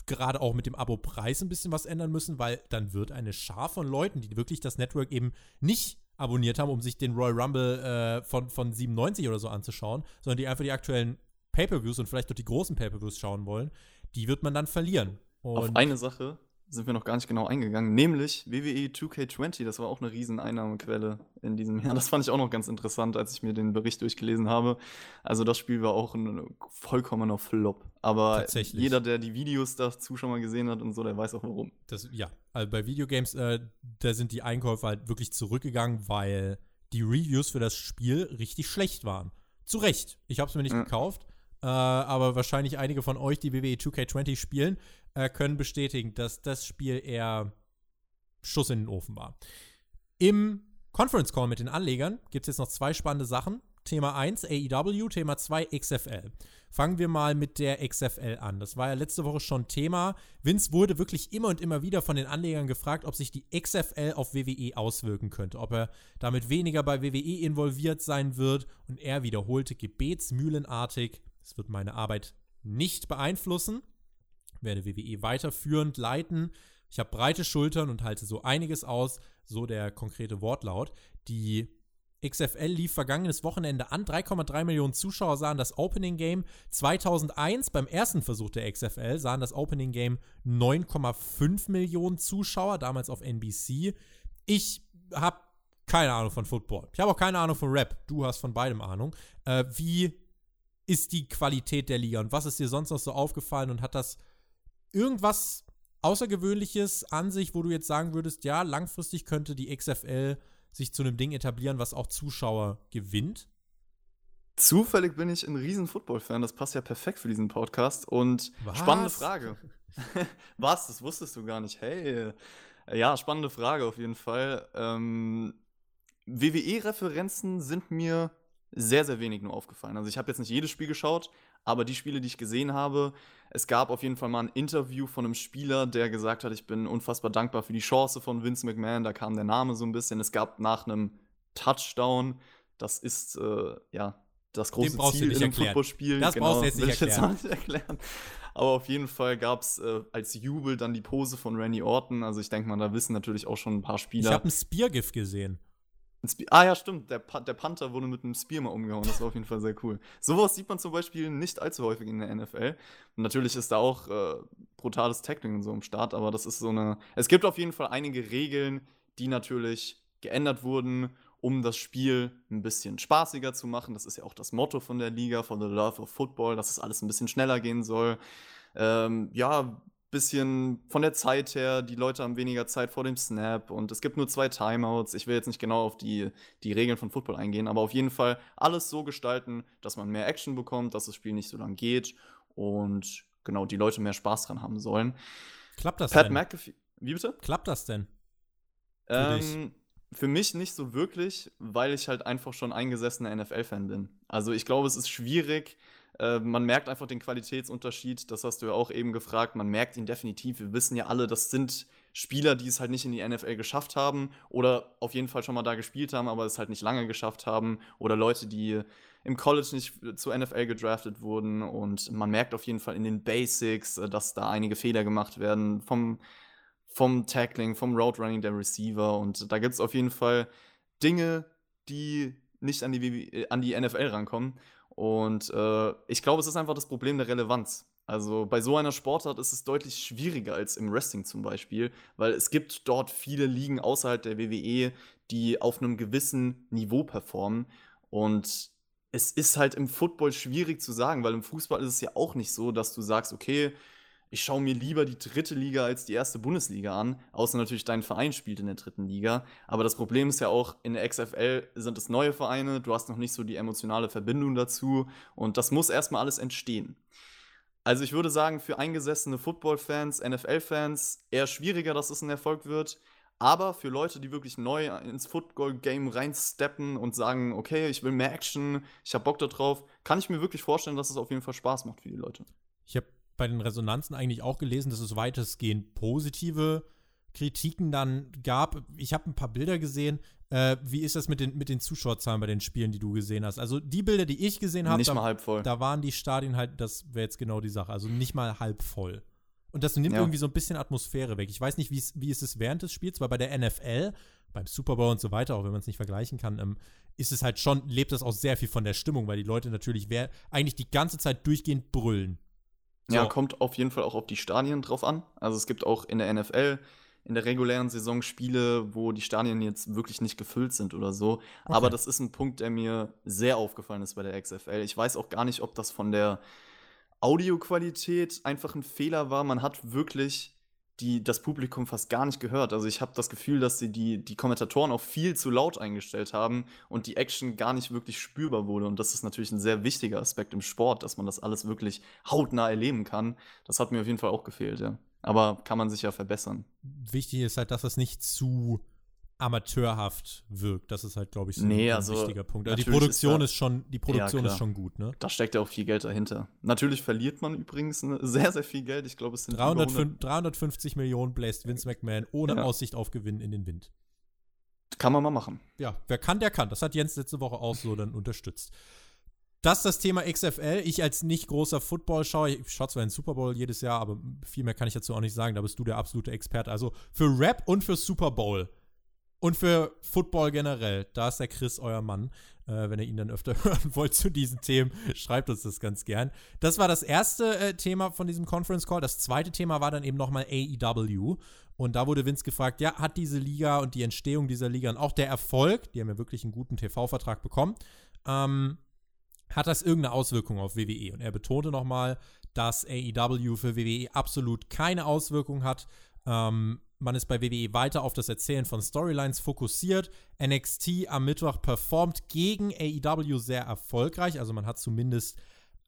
gerade auch mit dem Abo-Preis ein bisschen was ändern müssen, weil dann wird eine Schar von Leuten, die wirklich das Network eben nicht abonniert haben, um sich den Royal Rumble äh, von, von 97 oder so anzuschauen, sondern die einfach die aktuellen Pay-Per-Views und vielleicht auch die großen Pay-Per-Views schauen wollen, die wird man dann verlieren. Und Auf eine Sache sind wir noch gar nicht genau eingegangen, nämlich WWE 2K20, das war auch eine riesen Einnahmequelle in diesem Jahr. Das fand ich auch noch ganz interessant, als ich mir den Bericht durchgelesen habe. Also das Spiel war auch ein vollkommener Flop. Aber jeder, der die Videos dazu schon mal gesehen hat und so, der weiß auch warum. Das, ja, also bei Videogames, äh, da sind die Einkäufe halt wirklich zurückgegangen, weil die Reviews für das Spiel richtig schlecht waren. Zu Recht. Ich habe es mir nicht ja. gekauft. Äh, aber wahrscheinlich einige von euch, die WWE 2K20 spielen, äh, können bestätigen, dass das Spiel eher Schuss in den Ofen war. Im Conference Call mit den Anlegern gibt es jetzt noch zwei spannende Sachen. Thema 1 AEW, Thema 2 XFL. Fangen wir mal mit der XFL an. Das war ja letzte Woche schon Thema. Vince wurde wirklich immer und immer wieder von den Anlegern gefragt, ob sich die XFL auf WWE auswirken könnte, ob er damit weniger bei WWE involviert sein wird und er wiederholte gebetsmühlenartig, es wird meine Arbeit nicht beeinflussen werde WWE weiterführend leiten. Ich habe breite Schultern und halte so einiges aus, so der konkrete Wortlaut. Die XFL lief vergangenes Wochenende an. 3,3 Millionen Zuschauer sahen das Opening Game. 2001 beim ersten Versuch der XFL sahen das Opening Game 9,5 Millionen Zuschauer, damals auf NBC. Ich habe keine Ahnung von Football. Ich habe auch keine Ahnung von Rap. Du hast von beidem Ahnung. Äh, wie ist die Qualität der Liga und was ist dir sonst noch so aufgefallen und hat das irgendwas Außergewöhnliches an sich, wo du jetzt sagen würdest, ja, langfristig könnte die XFL sich zu einem Ding etablieren, was auch Zuschauer gewinnt? Zufällig bin ich ein riesen Football-Fan, das passt ja perfekt für diesen Podcast. Und was? spannende Frage. [laughs] was? Das wusstest du gar nicht. Hey. Ja, spannende Frage auf jeden Fall. Ähm, WWE-Referenzen sind mir sehr, sehr wenig nur aufgefallen. Also ich habe jetzt nicht jedes Spiel geschaut, aber die Spiele, die ich gesehen habe, es gab auf jeden Fall mal ein Interview von einem Spieler, der gesagt hat, ich bin unfassbar dankbar für die Chance von Vince McMahon, da kam der Name so ein bisschen. Es gab nach einem Touchdown, das ist äh, ja das große Ziel in einem Footballspiel. Das genau, brauchst du jetzt nicht erklären. Jetzt nicht erklären. Aber auf jeden Fall gab es äh, als Jubel dann die Pose von Randy Orton. Also ich denke mal, da wissen natürlich auch schon ein paar Spieler. Ich habe ein Spear-GIF gesehen. Ah ja, stimmt. Der, pa der, Panther wurde mit einem Spear mal umgehauen. Das war auf jeden Fall sehr cool. Sowas sieht man zum Beispiel nicht allzu häufig in der NFL. Und natürlich ist da auch äh, brutales Tackling und so im Start, aber das ist so eine. Es gibt auf jeden Fall einige Regeln, die natürlich geändert wurden, um das Spiel ein bisschen spaßiger zu machen. Das ist ja auch das Motto von der Liga, von The Love of Football, dass es alles ein bisschen schneller gehen soll. Ähm, ja, bisschen von der Zeit her, die Leute haben weniger Zeit vor dem Snap und es gibt nur zwei Timeouts. Ich will jetzt nicht genau auf die, die Regeln von Football eingehen, aber auf jeden Fall alles so gestalten, dass man mehr Action bekommt, dass das Spiel nicht so lang geht und genau die Leute mehr Spaß dran haben sollen. Klappt das Pat denn? McAfee, wie bitte? Klappt das denn? Für, ähm, für mich nicht so wirklich, weil ich halt einfach schon eingesessener NFL-Fan bin. Also ich glaube, es ist schwierig, äh, man merkt einfach den Qualitätsunterschied, das hast du ja auch eben gefragt, man merkt ihn definitiv. Wir wissen ja alle, das sind Spieler, die es halt nicht in die NFL geschafft haben oder auf jeden Fall schon mal da gespielt haben, aber es halt nicht lange geschafft haben oder Leute, die im College nicht zur NFL gedraftet wurden. Und man merkt auf jeden Fall in den Basics, äh, dass da einige Fehler gemacht werden vom, vom Tackling, vom Roadrunning der Receiver. Und da gibt es auf jeden Fall Dinge, die nicht an die, äh, an die NFL rankommen und äh, ich glaube, es ist einfach das Problem der Relevanz. Also bei so einer Sportart ist es deutlich schwieriger als im Wrestling zum Beispiel, weil es gibt dort viele Ligen außerhalb der WWE, die auf einem gewissen Niveau performen. Und es ist halt im Football schwierig zu sagen, weil im Fußball ist es ja auch nicht so, dass du sagst, okay, ich schaue mir lieber die dritte Liga als die erste Bundesliga an, außer natürlich dein Verein spielt in der dritten Liga. Aber das Problem ist ja auch, in der XFL sind es neue Vereine, du hast noch nicht so die emotionale Verbindung dazu und das muss erstmal alles entstehen. Also ich würde sagen, für eingesessene Football-Fans, NFL-Fans eher schwieriger, dass es ein Erfolg wird. Aber für Leute, die wirklich neu ins Football-Game reinsteppen und sagen, okay, ich will mehr Action, ich habe Bock darauf, kann ich mir wirklich vorstellen, dass es auf jeden Fall Spaß macht für die Leute. Ich habe bei den Resonanzen eigentlich auch gelesen, dass es weitestgehend positive Kritiken dann gab. Ich habe ein paar Bilder gesehen. Äh, wie ist das mit den, mit den Zuschauerzahlen bei den Spielen, die du gesehen hast? Also die Bilder, die ich gesehen habe, da, da, waren die Stadien halt, das wäre jetzt genau die Sache, also nicht mal halb voll. Und das nimmt ja. irgendwie so ein bisschen Atmosphäre weg. Ich weiß nicht, wie ist es während des Spiels, weil bei der NFL, beim Super Bowl und so weiter, auch wenn man es nicht vergleichen kann, ähm, ist es halt schon, lebt das auch sehr viel von der Stimmung, weil die Leute natürlich eigentlich die ganze Zeit durchgehend brüllen. So. Ja, kommt auf jeden Fall auch auf die Stadien drauf an. Also es gibt auch in der NFL in der regulären Saison Spiele, wo die Stadien jetzt wirklich nicht gefüllt sind oder so. Okay. Aber das ist ein Punkt, der mir sehr aufgefallen ist bei der XFL. Ich weiß auch gar nicht, ob das von der Audioqualität einfach ein Fehler war. Man hat wirklich die, das Publikum fast gar nicht gehört. Also ich habe das Gefühl, dass sie die, die Kommentatoren auch viel zu laut eingestellt haben und die Action gar nicht wirklich spürbar wurde. Und das ist natürlich ein sehr wichtiger Aspekt im Sport, dass man das alles wirklich hautnah erleben kann. Das hat mir auf jeden Fall auch gefehlt, ja. Aber kann man sich ja verbessern. Wichtig ist halt, dass das nicht zu amateurhaft wirkt. Das ist halt, glaube ich, so nee, ein, also wichtiger Punkt. Also die Produktion ist, da, ist, schon, die Produktion ja, ist schon gut, ne? Da steckt ja auch viel Geld dahinter. Natürlich verliert man übrigens ne, [laughs] sehr, sehr viel Geld. Ich glaube, es sind 305, 350 Millionen bläst Vince McMahon ohne ja. Aussicht auf Gewinn in den Wind. Kann man mal machen. Ja, wer kann, der kann. Das hat Jens letzte Woche auch so dann unterstützt. Das ist das Thema XFL. Ich als nicht großer Football-Schauer, ich schaue zwar den Super Bowl jedes Jahr, aber viel mehr kann ich dazu auch nicht sagen. Da bist du der absolute Experte. Also für Rap und für Super Bowl und für Football generell, da ist der Chris euer Mann. Äh, wenn ihr ihn dann öfter [laughs] hören wollt zu diesen Themen, schreibt uns das ganz gern. Das war das erste äh, Thema von diesem Conference Call. Das zweite Thema war dann eben nochmal AEW. Und da wurde Vince gefragt, ja, hat diese Liga und die Entstehung dieser Liga und auch der Erfolg, die haben ja wirklich einen guten TV-Vertrag bekommen, ähm, hat das irgendeine Auswirkung auf WWE? Und er betonte nochmal, dass AEW für WWE absolut keine Auswirkung hat. Ähm, man ist bei WWE weiter auf das Erzählen von Storylines fokussiert. NXT am Mittwoch performt gegen AEW sehr erfolgreich. Also man hat zumindest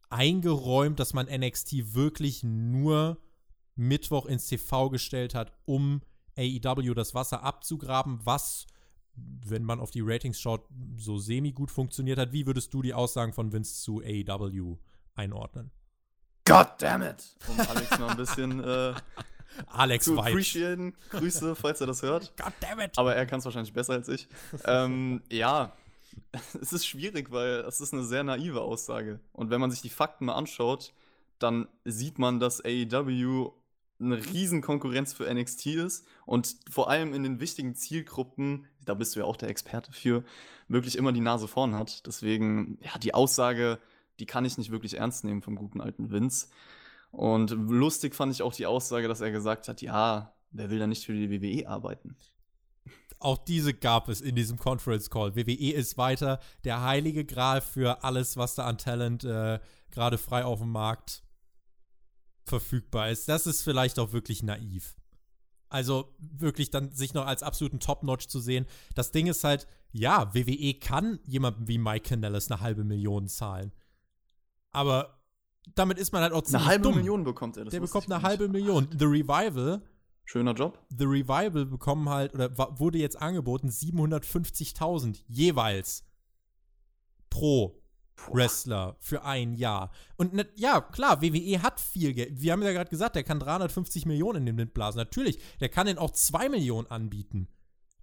eingeräumt, dass man NXT wirklich nur Mittwoch ins TV gestellt hat, um AEW das Wasser abzugraben, was wenn man auf die Ratings schaut, so semi gut funktioniert hat. Wie würdest du die Aussagen von Vince zu AEW einordnen? God damn it! Um Alex noch ein bisschen äh, Alex zu appreciaten. Grüße, falls er das hört. [laughs] God damn it! Aber er kann es wahrscheinlich besser als ich. ähm, ja, [laughs] es ist schwierig, weil es ist eine sehr naive Aussage. Und wenn man sich die Fakten mal anschaut, dann sieht man, dass AEW eine riesen Konkurrenz für NXT ist und vor allem in den wichtigen Zielgruppen, da bist du ja auch der Experte für, wirklich immer die Nase vorn hat. Deswegen, ja, die Aussage, die kann ich nicht wirklich ernst nehmen vom guten alten Vince. Und lustig fand ich auch die Aussage, dass er gesagt hat, ja, wer will da nicht für die WWE arbeiten? Auch diese gab es in diesem Conference Call. WWE ist weiter der heilige Gral für alles, was da an Talent äh, gerade frei auf dem Markt verfügbar ist. Das ist vielleicht auch wirklich naiv. Also wirklich dann sich noch als absoluten Top-Notch zu sehen. Das Ding ist halt, ja, WWE kann jemandem wie Mike Canellis eine halbe Million zahlen. Aber damit ist man halt auch ziemlich Eine halbe dumm. Million bekommt er. Das Der bekommt eine halbe Million. The Revival Schöner Job. The Revival bekommen halt, oder wurde jetzt angeboten, 750.000 jeweils pro Wrestler für ein Jahr. Und ne, ja, klar, WWE hat viel Geld. Wir haben ja gerade gesagt, der kann 350 Millionen in den Wind blasen. Natürlich, der kann den auch 2 Millionen anbieten.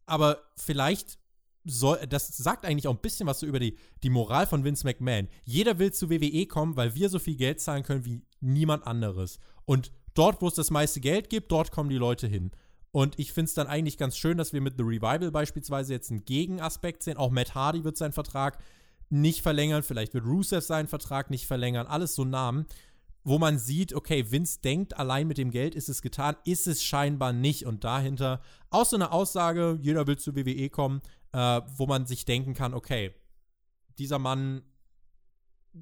Aber vielleicht soll, das sagt eigentlich auch ein bisschen was so über die, die Moral von Vince McMahon. Jeder will zu WWE kommen, weil wir so viel Geld zahlen können wie niemand anderes. Und dort, wo es das meiste Geld gibt, dort kommen die Leute hin. Und ich finde es dann eigentlich ganz schön, dass wir mit The Revival beispielsweise jetzt einen Gegenaspekt sehen. Auch Matt Hardy wird seinen Vertrag nicht verlängern. Vielleicht wird Rusev seinen Vertrag nicht verlängern. Alles so Namen, wo man sieht, okay, Vince denkt, allein mit dem Geld ist es getan. Ist es scheinbar nicht. Und dahinter auch so eine Aussage, jeder will zu WWE kommen, äh, wo man sich denken kann, okay, dieser Mann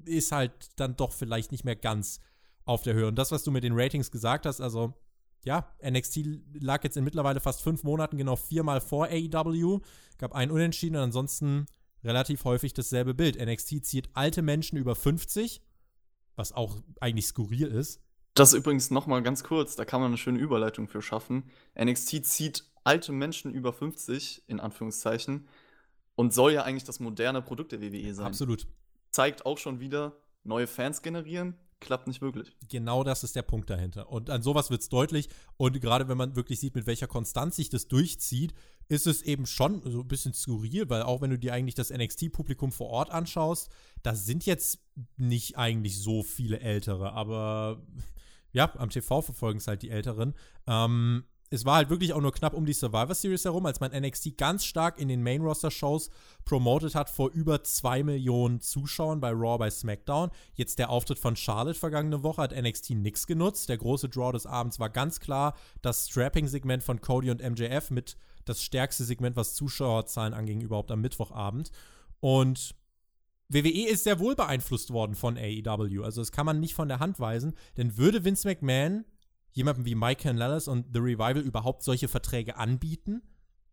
ist halt dann doch vielleicht nicht mehr ganz auf der Höhe. Und das, was du mit den Ratings gesagt hast, also ja, NXT lag jetzt in mittlerweile fast fünf Monaten genau viermal vor AEW, gab einen Unentschieden und ansonsten relativ häufig dasselbe Bild. NXT zieht alte Menschen über 50, was auch eigentlich skurril ist. Das übrigens noch mal ganz kurz, da kann man eine schöne Überleitung für schaffen. NXT zieht alte Menschen über 50, in Anführungszeichen, und soll ja eigentlich das moderne Produkt der WWE sein. Absolut. Zeigt auch schon wieder, neue Fans generieren, klappt nicht wirklich. Genau das ist der Punkt dahinter. Und an sowas wird es deutlich. Und gerade wenn man wirklich sieht, mit welcher Konstanz sich das durchzieht, ist es eben schon so ein bisschen skurril, weil auch wenn du dir eigentlich das NXT-Publikum vor Ort anschaust, da sind jetzt nicht eigentlich so viele Ältere, aber ja, am TV verfolgen es halt die Älteren. Ähm, es war halt wirklich auch nur knapp um die Survivor Series herum, als man NXT ganz stark in den Main-Roster-Shows promotet hat vor über zwei Millionen Zuschauern bei Raw, bei SmackDown. Jetzt der Auftritt von Charlotte vergangene Woche hat NXT nix genutzt. Der große Draw des Abends war ganz klar das Strapping-Segment von Cody und MJF mit das stärkste Segment, was Zuschauerzahlen angeht, überhaupt am Mittwochabend. Und WWE ist sehr wohl beeinflusst worden von AEW. Also das kann man nicht von der Hand weisen. Denn würde Vince McMahon jemandem wie Mike Canellis und The Revival überhaupt solche Verträge anbieten,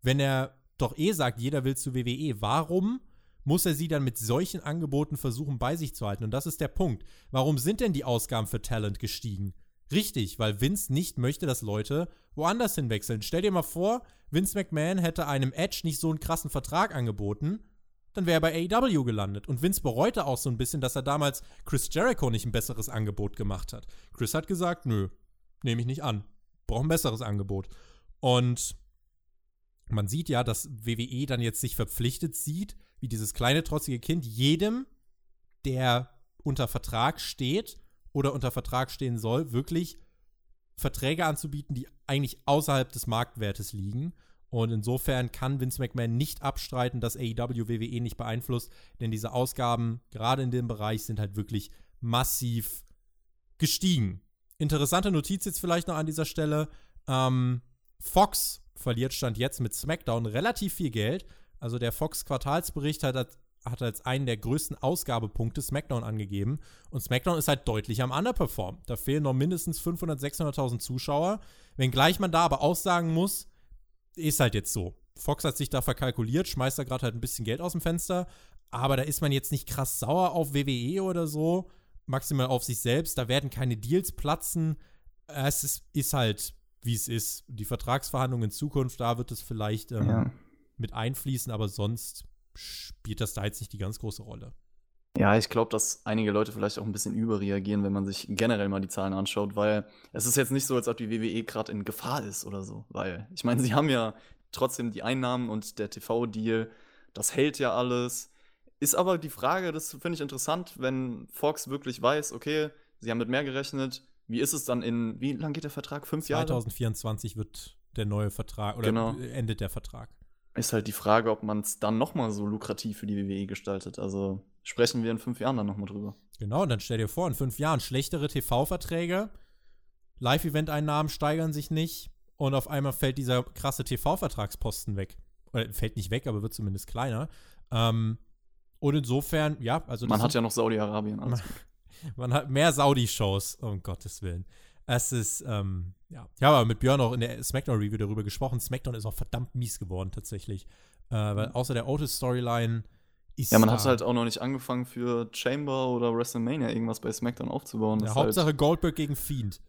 wenn er doch eh sagt, jeder will zu WWE, warum muss er sie dann mit solchen Angeboten versuchen bei sich zu halten? Und das ist der Punkt. Warum sind denn die Ausgaben für Talent gestiegen? Richtig, weil Vince nicht möchte, dass Leute woanders hinwechseln. Stell dir mal vor, Vince McMahon hätte einem Edge nicht so einen krassen Vertrag angeboten, dann wäre er bei AEW gelandet. Und Vince bereute auch so ein bisschen, dass er damals Chris Jericho nicht ein besseres Angebot gemacht hat. Chris hat gesagt, nö, nehme ich nicht an. Brauche ein besseres Angebot. Und man sieht ja, dass WWE dann jetzt sich verpflichtet sieht, wie dieses kleine trotzige Kind jedem, der unter Vertrag steht oder unter Vertrag stehen soll, wirklich Verträge anzubieten, die eigentlich außerhalb des Marktwertes liegen. Und insofern kann Vince McMahon nicht abstreiten, dass AEW WWE nicht beeinflusst, denn diese Ausgaben, gerade in dem Bereich, sind halt wirklich massiv gestiegen. Interessante Notiz jetzt vielleicht noch an dieser Stelle. Ähm, Fox verliert Stand jetzt mit SmackDown relativ viel Geld. Also der Fox-Quartalsbericht hat, hat als einen der größten Ausgabepunkte SmackDown angegeben. Und SmackDown ist halt deutlich am Underperform. Da fehlen noch mindestens 500.000, 600.000 Zuschauer. Wenngleich man da aber auch sagen muss, ist halt jetzt so. Fox hat sich da verkalkuliert, schmeißt da gerade halt ein bisschen Geld aus dem Fenster. Aber da ist man jetzt nicht krass sauer auf WWE oder so. Maximal auf sich selbst. Da werden keine Deals platzen. Es ist, ist halt, wie es ist. Die Vertragsverhandlungen in Zukunft, da wird es vielleicht ähm, Ja. mit einfließen, aber sonst spielt das da jetzt nicht die ganz große Rolle. Ja, ich glaube, dass einige Leute vielleicht auch ein bisschen überreagieren, wenn man sich generell mal die Zahlen anschaut, weil es ist jetzt nicht so, als ob die WWE gerade in Gefahr ist oder so. Weil, ich meine, sie haben ja trotzdem die Einnahmen und der TV-Deal, das hält ja alles. Ist aber die Frage, das finde ich interessant, wenn Fox wirklich weiß, okay, sie haben mit mehr gerechnet, wie ist es dann in, wie lang geht der Vertrag? Fünf Jahre? 2024 wird der neue Vertrag oder genau. endet der Vertrag. Ist halt die Frage, ob man es dann nochmal so lukrativ für die WWE gestaltet. Also sprechen wir in fünf Jahren dann nochmal drüber. Genau, dann stell dir vor, in fünf Jahren schlechtere TV-Verträge, Live-Event-Einnahmen steigern sich nicht und auf einmal fällt dieser krasse TV-Vertragsposten weg. Oder fällt nicht weg, aber wird zumindest kleiner. Ähm, und insofern, ja, also. Man hat ja noch Saudi-Arabien. Man, [laughs] man, hat mehr Saudi-Shows, um Gottes Willen. Es ist, ähm, ja. Ich habe aber mit Björn auch in der SmackDown-Review darüber gesprochen. SmackDown ist auch verdammt mies geworden, tatsächlich. Äh, weil außer der Otis-Storyline ist. Ja, man hat halt auch noch nicht angefangen für Chamber oder WrestleMania irgendwas bei SmackDown aufzubauen. Ja, Hauptsache halt Goldberg gegen Fiend.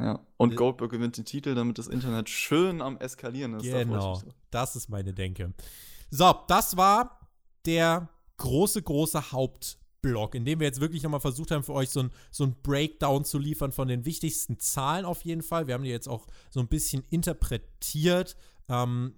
Ja, und äh, Goldberg gewinnt den Titel, damit das Internet schön am Eskalieren ist. Genau, das ist meine Denke. So, das war der große, große Hauptblock, in dem wir jetzt wirklich nochmal versucht haben, für euch so ein, so ein Breakdown zu liefern von den wichtigsten Zahlen auf jeden Fall. Wir haben die jetzt auch so ein bisschen interpretiert. Ähm,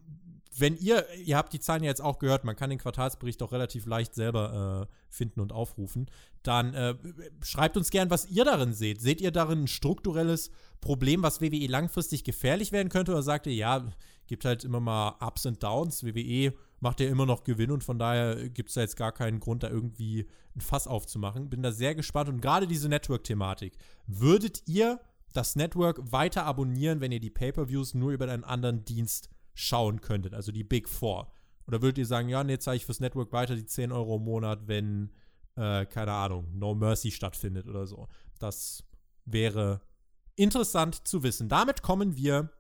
wenn ihr, ihr habt die Zahlen jetzt auch gehört, man kann den Quartalsbericht auch relativ leicht selber äh, finden und aufrufen, dann äh, schreibt uns gern, was ihr darin seht. Seht ihr darin ein strukturelles Problem, was WWE langfristig gefährlich werden könnte? Oder sagt ihr, ja, gibt halt immer mal Ups und Downs. WWE macht ja immer noch Gewinn und von daher gibt es da jetzt gar keinen Grund, da irgendwie ein Fass aufzumachen. Bin da sehr gespannt und gerade diese Network-Thematik. Würdet ihr das Network weiter abonnieren, wenn ihr die Pay-Per-Views nur über einen anderen Dienst schauen könntet, also die Big Four? Oder würdet ihr sagen, ja, nee, zahle ich fürs Network weiter die 10 Euro im Monat, wenn, äh, keine Ahnung, No Mercy stattfindet oder so? Das wäre interessant zu wissen. Damit kommen wir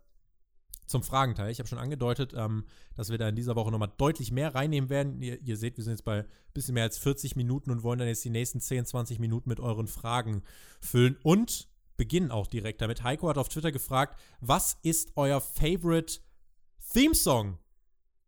zum Fragenteil. Ich habe schon angedeutet, ähm, dass wir da in dieser Woche nochmal deutlich mehr reinnehmen werden. Ihr, ihr, seht, wir sind jetzt bei ein bisschen mehr als 40 Minuten und wollen dann jetzt die nächsten 10, 20 Minuten mit euren Fragen füllen und beginnen auch direkt damit. Heiko hat auf Twitter gefragt, was ist euer Favorite Theme Song?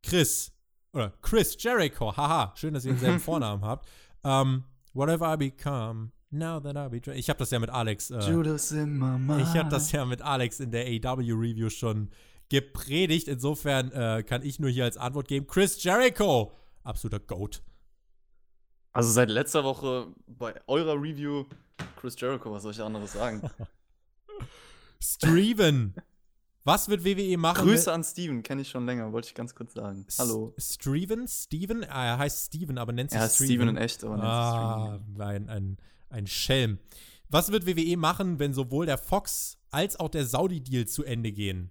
Chris. Oder Chris Jericho. Haha, schön, dass ihr denselben [laughs] Vornamen habt. Um, ähm, whatever I become. Now that I be Ich habe das ja mit Alex. Äh, Judas in my mind. Ich habe das ja mit Alex in der AW Review schon gepredigt. Insofern äh, kann ich nur hier als Antwort geben: Chris Jericho, absoluter Goat. Also seit letzter Woche bei eurer Review Chris Jericho, was soll ich anderes sagen? [laughs] Steven. Was wird WWE machen? Grüße an Steven, kenne ich schon länger, wollte ich ganz kurz sagen. Hallo. Steven? Steven? Ah, er heißt Steven, aber nennt sich er heißt Steven. Steven in echt, aber nennt ah, sich Steven. Ein, ein, ein Schelm. Was wird WWE machen, wenn sowohl der Fox als auch der Saudi-Deal zu Ende gehen?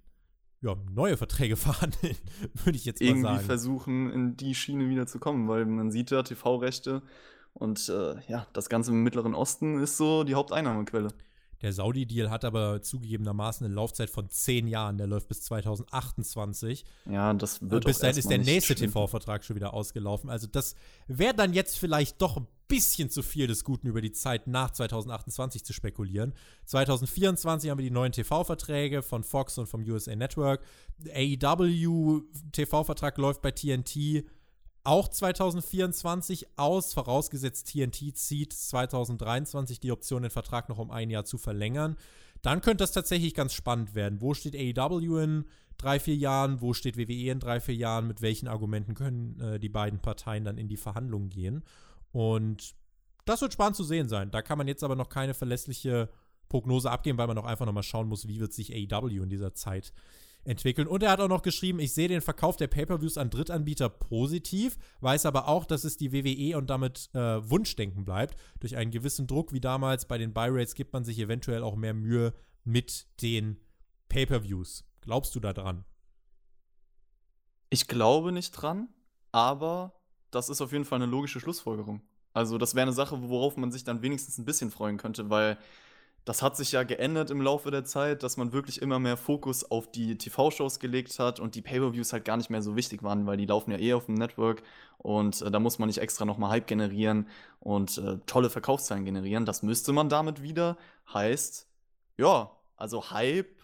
ja, neue Verträge [laughs] verhandeln, würde ich jetzt mal Irgendwie sagen. Irgendwie versuchen, in die Schiene wieder zu kommen, weil man sieht ja TV-Rechte und äh, ja, das Ganze im Mittleren Osten ist so die Haupteinnahmequelle. Der Saudi-Deal hat aber zugegebenermaßen eine Laufzeit von zehn Jahren. Der läuft bis 2028. Ja, das wird Bis dahin ist der nächste TV-Vertrag schon wieder ausgelaufen. Also das wäre dann jetzt vielleicht doch ein bisschen zu viel des Guten über die Zeit nach 2028 zu spekulieren. 2024 haben wir die neuen TV-Verträge von Fox und vom USA Network. AEW TV-Vertrag läuft bei TNT auch 2024 aus, vorausgesetzt TNT zieht 2023 die Option, den Vertrag noch um ein Jahr zu verlängern. Dann könnte das tatsächlich ganz spannend werden. Wo steht AEW in drei, vier Jahren? Wo steht WWE in drei, vier Jahren? Mit welchen Argumenten können äh, die beiden Parteien dann in die Verhandlungen gehen? Und das wird spannend zu sehen sein. Da kann man jetzt aber noch keine verlässliche Prognose abgeben, weil man auch einfach nochmal schauen muss, wie wird sich AEW in dieser Zeit entwickeln. Und er hat auch noch geschrieben, ich sehe den Verkauf der Pay-per-Views an Drittanbieter positiv, weiß aber auch, dass es die WWE und damit äh, Wunschdenken bleibt. Durch einen gewissen Druck wie damals bei den Buy-Rates gibt man sich eventuell auch mehr Mühe mit den Pay-per-Views. Glaubst du da dran? Ich glaube nicht dran, aber das ist auf jeden Fall eine logische Schlussfolgerung. Also das wäre eine Sache, worauf man sich dann wenigstens ein bisschen freuen könnte, weil das hat sich ja geändert im Laufe der Zeit, dass man wirklich immer mehr Fokus auf die TV-Shows gelegt hat und die Pay-per-Views halt gar nicht mehr so wichtig waren, weil die laufen ja eh auf dem Network und äh, da muss man nicht extra nochmal Hype generieren und äh, tolle Verkaufszahlen generieren. Das müsste man damit wieder. Heißt, ja, also Hype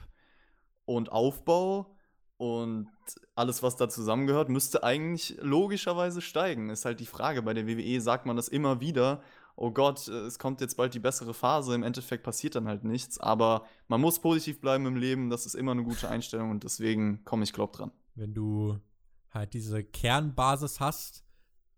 und Aufbau Und alles, was da zusammengehört, müsste eigentlich logischerweise steigen. Ist halt die Frage. Bei der WWE sagt man das immer wieder. Oh Gott, es kommt jetzt bald die bessere Phase. Im Endeffekt passiert dann halt nichts. Aber man muss positiv bleiben im Leben. Das ist immer eine gute Einstellung und deswegen komme ich, glaub, dran. Wenn du halt diese Kernbasis hast,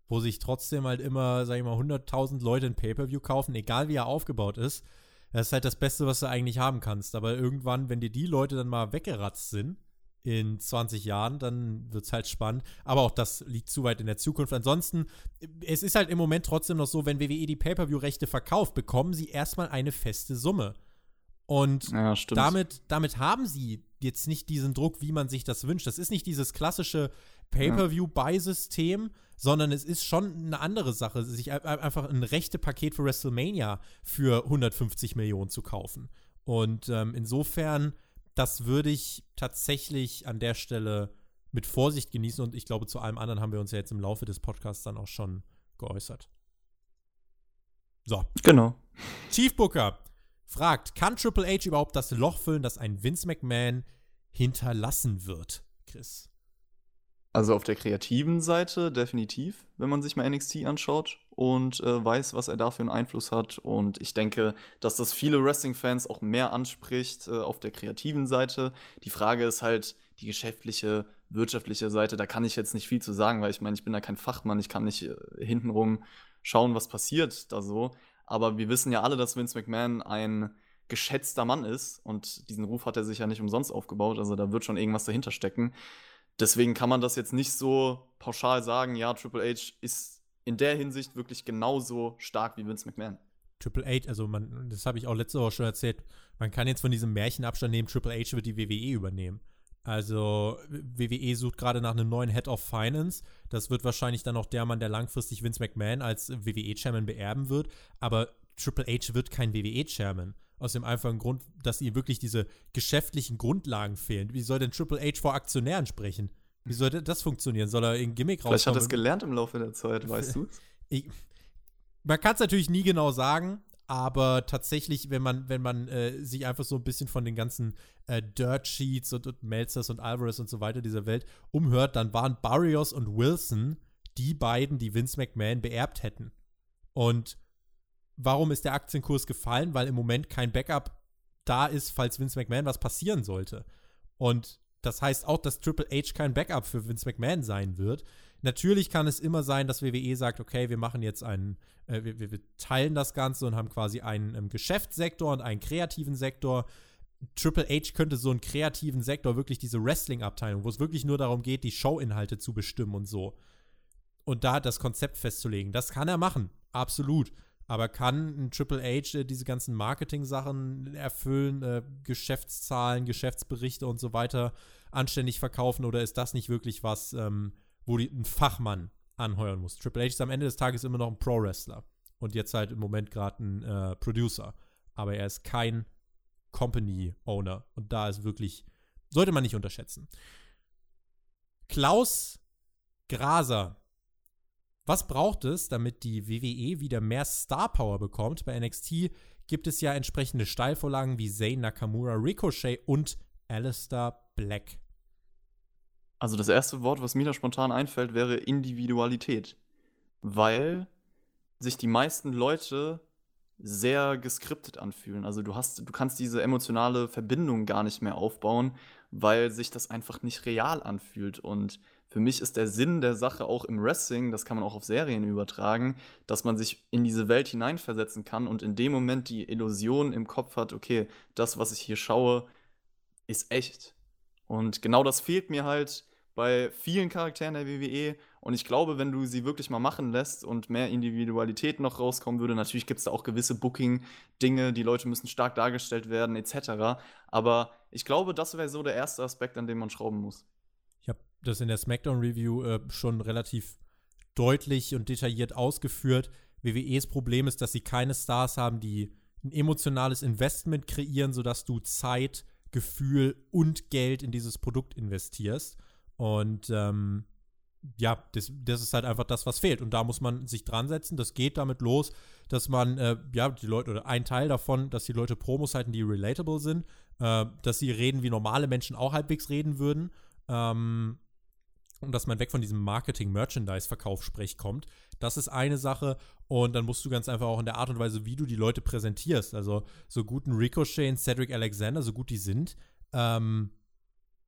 wo sich trotzdem halt immer, sag ich mal, 100.000 Leute ein Pay-Per-View kaufen, egal wie er aufgebaut ist, das ist halt das Beste, was du eigentlich haben kannst. Aber irgendwann, wenn dir die Leute dann mal weggeratzt sind, in 20 Jahren, dann wird es halt spannend. Aber auch das liegt zu weit in der Zukunft. Ansonsten, es ist halt im Moment trotzdem noch so, wenn WWE die Pay-Per-View-Rechte verkauft, bekommen sie erstmal eine feste Summe. Und ja, damit, damit haben sie jetzt nicht diesen Druck, wie man sich das wünscht. Das ist nicht dieses klassische Pay-Per-View-Buy-System, sondern es ist schon eine andere Sache, sich einfach ein rechte Paket für WrestleMania für 150 Millionen zu kaufen. Und ähm, insofern das würde ich tatsächlich an der Stelle mit Vorsicht genießen und ich glaube, zu allem anderen haben wir uns ja jetzt im Laufe des Podcasts dann auch schon geäußert. So. Genau. Chief Booker fragt, kann Triple H überhaupt das Loch füllen, das ein Vince McMahon hinterlassen wird? Chris. Also auf der kreativen Seite definitiv, wenn man sich mal NXT anschaut und äh, weiß, was er da für einen Einfluss hat. Und ich denke, dass das viele Wrestling-Fans auch mehr anspricht äh, auf der kreativen Seite. Die Frage ist halt die geschäftliche, wirtschaftliche Seite. Da kann ich jetzt nicht viel zu sagen, weil ich meine, ich bin da kein Fachmann. Ich kann nicht äh, hintenrum schauen, was passiert da so. Aber wir wissen ja alle, dass Vince McMahon ein geschätzter Mann ist und diesen Ruf hat er sich ja nicht umsonst aufgebaut. Also da wird schon irgendwas dahinter stecken. Deswegen kann man das jetzt nicht so pauschal sagen, ja, Triple H ist in der Hinsicht wirklich genauso stark wie Vince McMahon. Triple H, also man, das habe ich auch letzte Woche schon erzählt, man kann jetzt von diesem Märchenabstand nehmen, Triple H wird die WWE übernehmen. Also WWE sucht gerade nach einem neuen Head of Finance. Das wird wahrscheinlich dann auch der Mann, der langfristig Vince McMahon als WWE-Chairman beerben wird. Aber Triple H wird kein WWE-Chairman. Aus dem einfachen Grund, dass ihm wirklich diese geschäftlichen Grundlagen fehlen. Wie soll denn Triple H vor Aktionären sprechen? Wie soll das funktionieren? Soll er in Gimmick rauskommen? Vielleicht hat er es gelernt im Laufe der Zeit, weißt du? [laughs] man kann es natürlich nie genau sagen, aber tatsächlich, wenn man, wenn man äh, sich einfach so ein bisschen von den ganzen äh, Dirt Sheets und, und Melzers und Alvarez und so weiter dieser Welt umhört, dann waren Barrios und Wilson die beiden, die Vince McMahon beerbt hätten. Und warum ist der Aktienkurs gefallen? Weil im Moment kein Backup da ist, falls Vince McMahon was passieren sollte. Und das heißt auch, dass Triple H kein Backup für Vince McMahon sein wird. Natürlich kann es immer sein, dass WWE sagt, okay, wir machen jetzt einen, äh, wir, wir, teilen das Ganze und haben quasi einen ähm, Geschäftssektor und einen kreativen Sektor. Triple H könnte so einen kreativen Sektor, wirklich diese Wrestling-Abteilung, wo es wirklich nur darum geht, die Showinhalte zu bestimmen und so. Und da das Konzept festzulegen. Das kann er machen, absolut. Aber kann ein Triple H äh, diese ganzen Marketing-Sachen erfüllen, äh, Geschäftszahlen, Geschäftsberichte und so weiter anständig verkaufen oder ist das nicht wirklich was, ähm, wo die, ein Fachmann anheuern muss? Triple H ist am Ende des Tages immer noch ein Pro-Wrestler und jetzt halt im Moment gerade ein äh, Producer. Aber er ist kein Company-Owner und da ist wirklich, sollte man nicht unterschätzen. Klaus Graser was braucht es, damit die WWE wieder mehr Star Power bekommt? Bei NXT gibt es ja entsprechende Steilvorlagen wie Zayn Nakamura, Ricochet und Alistair Black. Also das erste Wort, was mir da spontan einfällt, wäre Individualität. Weil sich die meisten Leute sehr geskriptet anfühlen. Also du hast, du kannst diese emotionale Verbindung gar nicht mehr aufbauen, weil sich das einfach nicht real anfühlt. Und für mich ist der Sinn der Sache auch im Wrestling, das kann man auch auf Serien übertragen, dass man sich in diese Welt hineinversetzen kann und in dem Moment die Illusion im Kopf hat, okay, das, was ich hier schaue, ist echt. Und genau das fehlt mir halt bei vielen Charakteren der WWE. Und ich glaube, wenn du sie wirklich mal machen lässt und mehr Individualität noch rauskommen würde, natürlich gibt es da auch gewisse Booking-Dinge, die Leute müssen stark dargestellt werden, etc. Aber ich glaube, das wäre so der erste Aspekt, an dem man schrauben muss das in der SmackDown-Review äh, schon relativ deutlich und detailliert ausgeführt. WWEs Problem ist, dass sie keine Stars haben, die ein emotionales Investment kreieren, sodass du Zeit, Gefühl und Geld in dieses Produkt investierst. Und ähm, ja, das, das, ist halt einfach das, was fehlt. Und da muss man sich dran setzen. Das geht damit los, dass man, äh, ja, die Leute, oder ein Teil davon, dass die Leute Promos halten, die relatable sind, äh, dass sie reden, wie normale Menschen auch halbwegs reden würden Ähm, und dass man weg von diesem Marketing-Merchandise-Verkauf-Sprech kommt. Das ist eine Sache. Und dann musst du ganz einfach auch in der Art und Weise, wie du die Leute präsentierst. Also so guten Ricochet und Cedric Alexander, so gut die sind, ähm,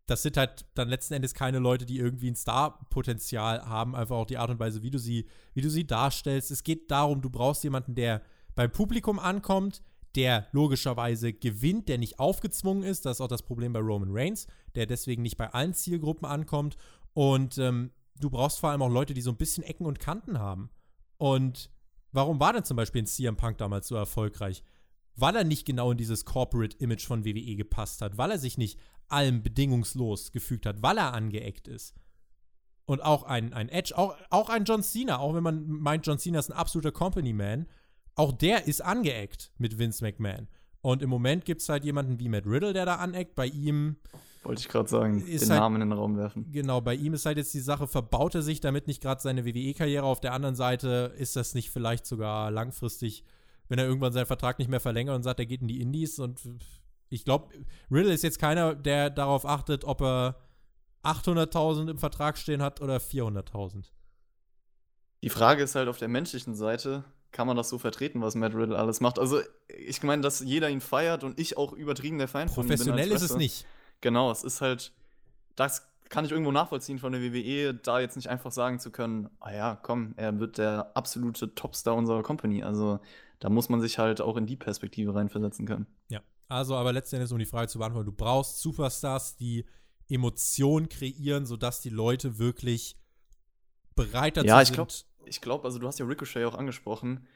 das sind halt dann letzten Endes keine Leute, die irgendwie ein Star-Potenzial haben, einfach auch die Art und Weise, wie du sie, wie du sie darstellst. Es geht darum, du brauchst jemanden, der beim Publikum ankommt, der logischerweise gewinnt, der nicht aufgezwungen ist. Das ist auch das Problem bei Roman Reigns, der deswegen nicht bei allen Zielgruppen ankommt. Und ähm, du brauchst vor allem auch Leute, die so ein bisschen Ecken und Kanten haben. Und warum war denn zum Beispiel ein CM Punk damals so erfolgreich? Weil er nicht genau in dieses Corporate Image von WWE gepasst hat, weil er sich nicht allem bedingungslos gefügt hat, weil er angeeckt ist. Und auch ein, ein Edge, auch, auch ein John Cena, auch wenn man meint, John Cena ist ein absoluter Company-Man, auch der ist angeeckt mit Vince McMahon. Und im Moment gibt es halt jemanden wie Matt Riddle, der da aneckt. Bei ihm. Wollte ich gerade sagen, den halt, Namen in den Raum werfen. Genau, bei ihm ist halt jetzt die Sache, verbaut er sich damit nicht gerade seine WWE-Karriere? Auf der anderen Seite ist das nicht vielleicht sogar langfristig, wenn er irgendwann seinen Vertrag nicht mehr verlängert und sagt, er geht in die Indies und ich glaube, Riddle ist jetzt keiner, der darauf achtet, ob er 800.000 im Vertrag stehen hat oder 400.000. Die Frage ist halt auf der menschlichen Seite, kann man das so vertreten, was Matt Riddle alles macht? Also, ich meine, dass jeder ihn feiert und ich auch übertrieben der Fan von ihm bin. Professionell ist es nicht. Genau, es ist halt, das kann ich irgendwo nachvollziehen von der WWE, da jetzt nicht einfach sagen zu können, ah ja, komm, er wird der absolute Topstar unserer Company. Also, da muss man sich halt auch in die Perspektive reinversetzen können. Ja, also aber letztendlich, um die Frage zu beantworten, du brauchst Superstars, die Emotionen kreieren, sodass die Leute wirklich bereit dazu ja, ich glaub, sind. Ich glaube, also du hast ja Ricochet auch angesprochen.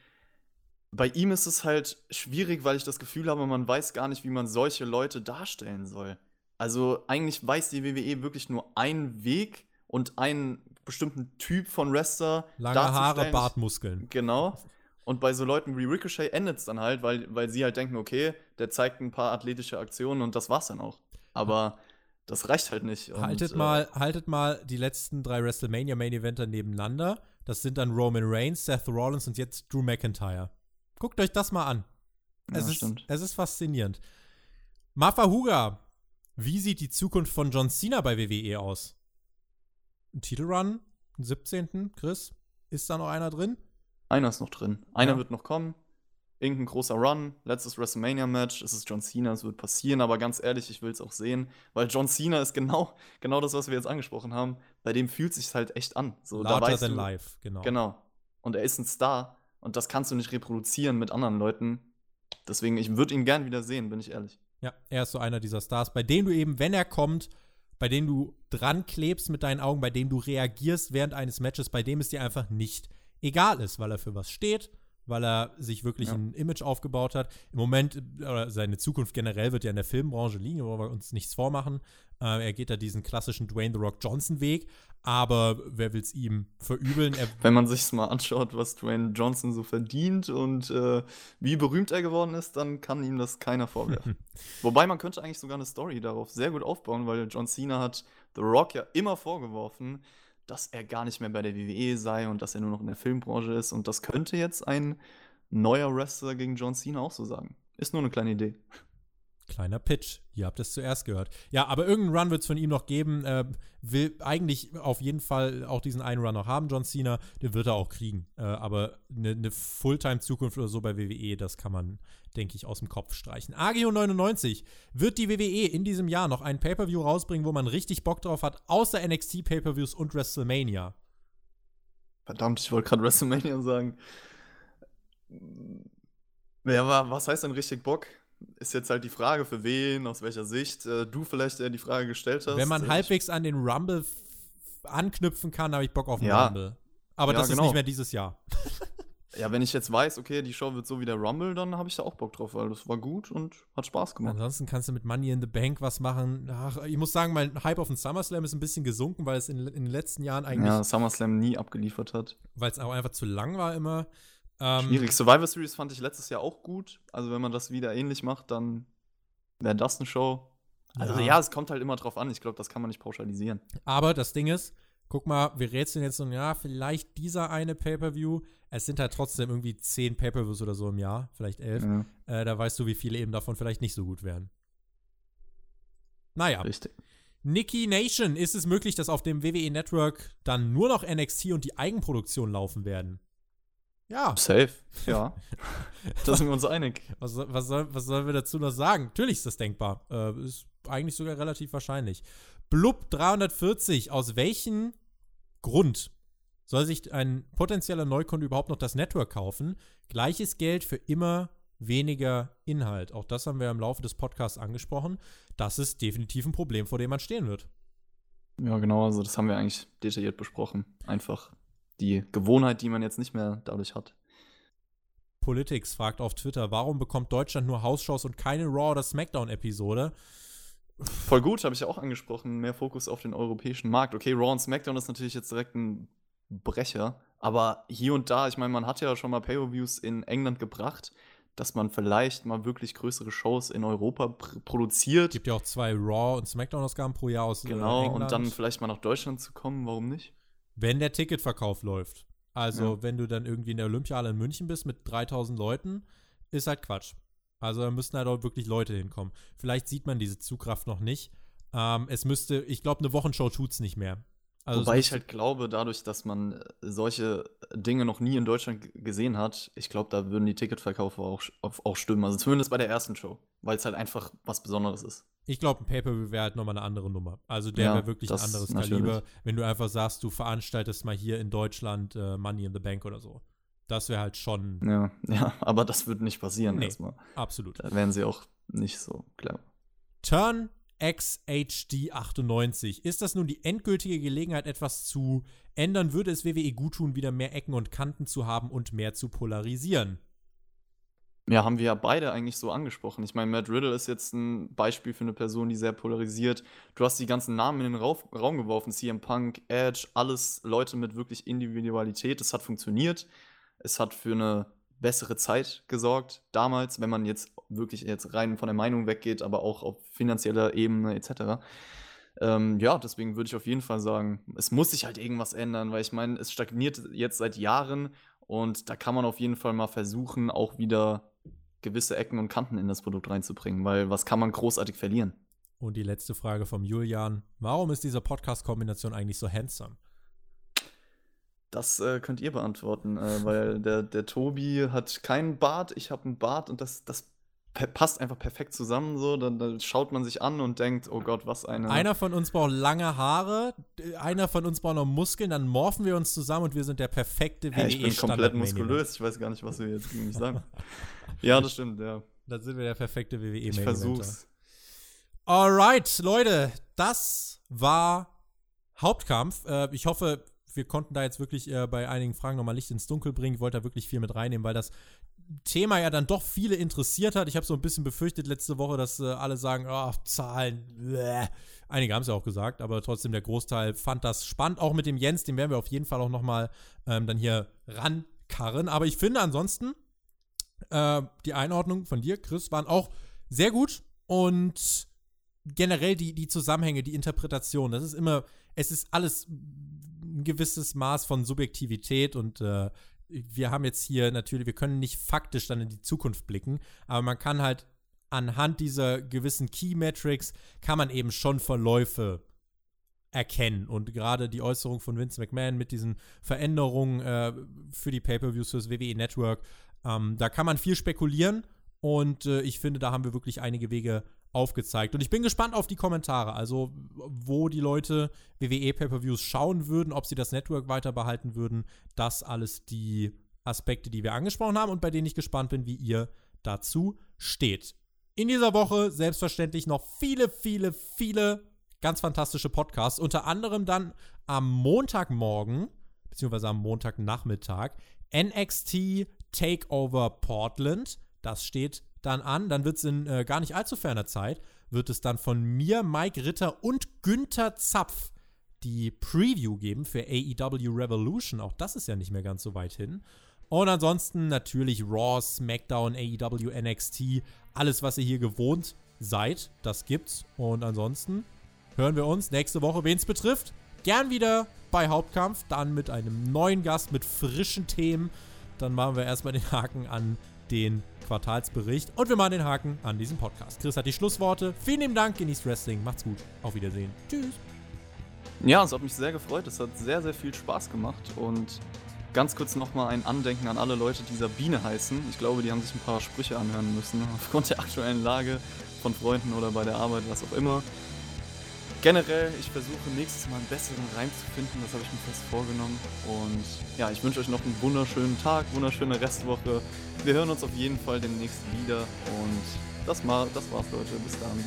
Bei ihm ist es halt schwierig, weil ich das Gefühl habe, man weiß gar nicht, wie man solche Leute darstellen soll. Also eigentlich weiß die WWE wirklich nur einen Weg und einen bestimmten Typ von Wrestler. Lange Haare, Bartmuskeln. Genau. Und bei so Leuten wie Ricochet endet es dann halt, weil, weil sie halt denken, okay, der zeigt ein paar athletische Aktionen und das war's dann auch. Aber das reicht halt nicht. Und, haltet, mal, äh, haltet mal die letzten drei WrestleMania Main Eventer nebeneinander. Das sind dann Roman Reigns, Seth Rollins und jetzt Drew McIntyre. Guckt euch das mal an. Es, ja, ist, stimmt. es ist faszinierend. Mafahuga, wie sieht die Zukunft von John Cena bei WWE aus? Ein Titelrun? Ein 17. Chris? Ist da noch einer drin? Einer ist noch drin. Einer ja. wird noch kommen. Irgendein großer Run, letztes WrestleMania-Match, es ist John Cena, es wird passieren, aber ganz ehrlich, ich will es auch sehen, weil John Cena ist genau, genau das, was wir jetzt angesprochen haben. Bei dem fühlt sich halt echt an. So, Larger da weißt than du, life, genau. Genau. Und er ist ein Star und das kannst du nicht reproduzieren mit anderen Leuten. Deswegen, ich würde ihn gern wieder sehen, bin ich ehrlich. Ja, er ist so einer dieser Stars, bei denen du eben, wenn er kommt, bei denen du dran klebst mit deinen Augen, bei dem du reagierst während eines Matches, bei dem es dir einfach nicht egal ist, weil er für was steht, weil er sich wirklich ja. ein Image aufgebaut hat. Im Moment, oder seine Zukunft generell wird ja in der Filmbranche liegen, wo wir uns nichts vormachen. Äh, er geht da diesen klassischen Dwayne The Rock Johnson Weg, aber wer will es ihm verübeln? Er Wenn man sich mal anschaut, was Dwayne Johnson so verdient und äh, wie berühmt er geworden ist, dann kann ihm das keiner vorwerfen. [laughs] Wobei man könnte eigentlich sogar eine Story darauf sehr gut aufbauen, weil John Cena hat The Rock ja immer vorgeworfen, dass er gar nicht mehr bei der WWE sei und dass er nur noch in der Filmbranche ist. Und das könnte jetzt ein neuer Wrestler gegen John Cena auch so sagen. Ist nur eine kleine Idee. Kleiner Pitch. Ihr habt es zuerst gehört. Ja, aber irgendeinen Run wird es von ihm noch geben. Äh, will eigentlich auf jeden Fall auch diesen einen Run noch haben, John Cena. Den wird er auch kriegen. Äh, aber eine ne, Fulltime-Zukunft oder so bei WWE, das kann man, denke ich, aus dem Kopf streichen. AGO 99 wird die WWE in diesem Jahr noch ein Pay-Per-View rausbringen, wo man richtig Bock drauf hat, außer NXT Pay-Per-Views und WrestleMania. Verdammt, ich wollte gerade [laughs] WrestleMania sagen. Ja, was heißt denn richtig Bock? Ist jetzt halt die Frage, für wen, aus welcher Sicht äh, du vielleicht eher die Frage gestellt hast. Wenn man ich halbwegs an den Rumble anknüpfen kann, habe ich Bock auf den ja. Rumble. Aber ja, das genau. ist nicht mehr dieses Jahr. [laughs] Ja, wenn ich jetzt weiß, okay, die Show wird so wie der Rumble, dann habe ich da auch Bock drauf, weil das war gut und hat Spaß gemacht. Ansonsten kannst du mit Money in the Bank was machen. Ach, ich muss sagen, mein Hype auf den SummerSlam ist ein bisschen gesunken, weil es in, in den letzten Jahren eigentlich. Ja, SummerSlam nie abgeliefert hat. Weil es auch einfach zu lang war immer. Ähm, Schwierig. Survivor Series fand ich letztes Jahr auch gut. Also, wenn man das wieder ähnlich macht, dann wäre das eine Show. Also, ja. ja, es kommt halt immer drauf an. Ich glaube, das kann man nicht pauschalisieren. Aber das Ding ist, guck mal, wir rätseln jetzt so, ja, vielleicht dieser eine Pay-Per-View. Es sind halt trotzdem irgendwie zehn Pay-Per-Views oder so im Jahr, vielleicht elf. Ja. Äh, da weißt du, wie viele eben davon vielleicht nicht so gut wären. Naja. Richtig. Nikki Nation, ist es möglich, dass auf dem WWE Network dann nur noch NXT und die Eigenproduktion laufen werden? Ja. Safe, ja. [laughs] da sind wir uns einig. Was, was, soll, was sollen wir dazu noch sagen? Natürlich ist das denkbar. Äh, ist eigentlich sogar relativ wahrscheinlich. Blub 340, aus welchem Grund soll sich ein potenzieller Neukunde überhaupt noch das Network kaufen? Gleiches Geld für immer weniger Inhalt. Auch das haben wir im Laufe des Podcasts angesprochen. Das ist definitiv ein Problem, vor dem man stehen wird. Ja, genau, also das haben wir eigentlich detailliert besprochen. Einfach die Gewohnheit, die man jetzt nicht mehr dadurch hat. Politics fragt auf Twitter, warum bekommt Deutschland nur Hausshows und keine Raw- oder Smackdown-Episode? Voll gut, habe ich ja auch angesprochen. Mehr Fokus auf den europäischen Markt. Okay, Raw und Smackdown ist natürlich jetzt direkt ein Brecher. Aber hier und da, ich meine, man hat ja schon mal Pay-Per-Views in England gebracht dass man vielleicht mal wirklich größere Shows in Europa pr produziert. Es gibt ja auch zwei Raw- und Smackdown-Ausgaben pro Jahr aus äh, Genau, England. und dann vielleicht mal nach Deutschland zu kommen, warum nicht? Wenn der Ticketverkauf läuft. Also, ja. wenn du dann irgendwie in der Olympiahalle in München bist mit 3000 Leuten, ist halt Quatsch. Also, da müssten halt auch wirklich Leute hinkommen. Vielleicht sieht man diese Zugkraft noch nicht. Ähm, es müsste, ich glaube, eine Wochenshow tut es nicht mehr. Also Wobei ich halt glaube, dadurch, dass man äh, solche Dinge noch nie in Deutschland gesehen hat, ich glaube, da würden die Ticketverkäufe auch, auch stimmen. Also zumindest bei der ersten Show, weil es halt einfach was Besonderes ist. Ich glaube, ein Pay-Per-View wäre halt nochmal eine andere Nummer. Also der ja, wäre wirklich ein anderes natürlich. Kaliber, wenn du einfach sagst, du veranstaltest mal hier in Deutschland äh, Money in the Bank oder so. Das wäre halt schon. Ja, [laughs] ja, aber das würde nicht passieren nee, erstmal. Absolut. Da wären sie auch nicht so klar. Turn XHD98. Ist das nun die endgültige Gelegenheit, etwas zu ändern? Würde es WWE gut tun, wieder mehr Ecken und Kanten zu haben und mehr zu polarisieren? Ja, haben wir ja beide eigentlich so angesprochen. Ich meine, Matt Riddle ist jetzt ein Beispiel für eine Person, die sehr polarisiert. Du hast die ganzen Namen in den Rauf Raum geworfen. CM Punk, Edge, alles Leute mit wirklich Individualität. Es hat funktioniert. Es hat für eine bessere Zeit gesorgt damals, wenn man jetzt wirklich jetzt rein von der Meinung weggeht, aber auch auf finanzieller Ebene etc. Ähm, ja, deswegen würde ich auf jeden Fall sagen, es muss sich halt irgendwas ändern, weil ich meine, es stagniert jetzt seit Jahren und da kann man auf jeden Fall mal versuchen, auch wieder gewisse Ecken und Kanten in das Produkt reinzubringen, weil was kann man großartig verlieren? Und die letzte Frage vom Julian: Warum ist diese Podcast-Kombination eigentlich so handsome? Das äh, könnt ihr beantworten, äh, weil [laughs] der, der Tobi hat keinen Bart, ich habe einen Bart und das, das passt einfach perfekt zusammen. So, dann, dann, schaut man sich an und denkt, oh Gott, was eine. Einer von uns braucht lange Haare, einer von uns braucht noch Muskeln, dann morphen wir uns zusammen und wir sind der perfekte WWE. Ja, ich bin komplett muskulös. Ich weiß gar nicht, was wir jetzt gegen mich sagen. [laughs] ja, das stimmt, ja. Dann sind wir der perfekte WWE. Ich versuch's. Alright, Leute, das war Hauptkampf. Äh, ich hoffe, wir konnten da jetzt wirklich äh, bei einigen Fragen nochmal Licht ins Dunkel bringen. Ich wollte da wirklich viel mit reinnehmen, weil das Thema ja dann doch viele interessiert hat. Ich habe so ein bisschen befürchtet letzte Woche, dass äh, alle sagen, oh, Zahlen, bleh. Einige haben es ja auch gesagt, aber trotzdem der Großteil fand das spannend. Auch mit dem Jens, den werden wir auf jeden Fall auch nochmal ähm, dann hier rankarren. Aber ich finde ansonsten, äh, die Einordnung von dir, Chris, waren auch sehr gut und generell die, die Zusammenhänge, die Interpretation, das ist immer, es ist alles ein gewisses Maß von Subjektivität und äh, wir haben jetzt hier natürlich, wir können nicht faktisch dann in die Zukunft blicken, aber man kann halt anhand dieser gewissen Key Metrics kann man eben schon Verläufe erkennen. Und gerade die Äußerung von Vince McMahon mit diesen Veränderungen äh, für die Pay-Per-Views fürs WWE Network, ähm, da kann man viel spekulieren. Und äh, ich finde, da haben wir wirklich einige Wege aufgezeigt. Und ich bin gespannt auf die Kommentare, also wo die Leute WWE Pay-per-Views schauen würden, ob sie das Network weiter behalten würden. Das alles die Aspekte, die wir angesprochen haben und bei denen ich gespannt bin, wie ihr dazu steht. In dieser Woche selbstverständlich noch viele, viele, viele ganz fantastische Podcasts. Unter anderem dann am Montagmorgen, beziehungsweise am Montagnachmittag, NXT Takeover Portland. Das steht dann an. Dann wird es in äh, gar nicht allzu ferner Zeit, wird es dann von mir, Mike Ritter und Günther Zapf die Preview geben für AEW Revolution. Auch das ist ja nicht mehr ganz so weit hin. Und ansonsten natürlich Raw, SmackDown, AEW, NXT. Alles, was ihr hier gewohnt seid, das gibt's. Und ansonsten hören wir uns nächste Woche, wen es betrifft. Gern wieder bei Hauptkampf, dann mit einem neuen Gast, mit frischen Themen. Dann machen wir erstmal den Haken an den Quartalsbericht und wir machen den Haken an diesem Podcast. Chris hat die Schlussworte. Vielen lieben Dank, genießt Wrestling, macht's gut, auf Wiedersehen. Tschüss. Ja, es hat mich sehr gefreut. Es hat sehr, sehr viel Spaß gemacht. Und ganz kurz nochmal ein Andenken an alle Leute, die Sabine heißen. Ich glaube, die haben sich ein paar Sprüche anhören müssen, aufgrund der aktuellen Lage von Freunden oder bei der Arbeit, was auch immer generell, ich versuche nächstes Mal einen besseren Reim zu finden, das habe ich mir fest vorgenommen. Und ja, ich wünsche euch noch einen wunderschönen Tag, wunderschöne Restwoche. Wir hören uns auf jeden Fall demnächst wieder und das, mal, das war's, Leute. Bis dann.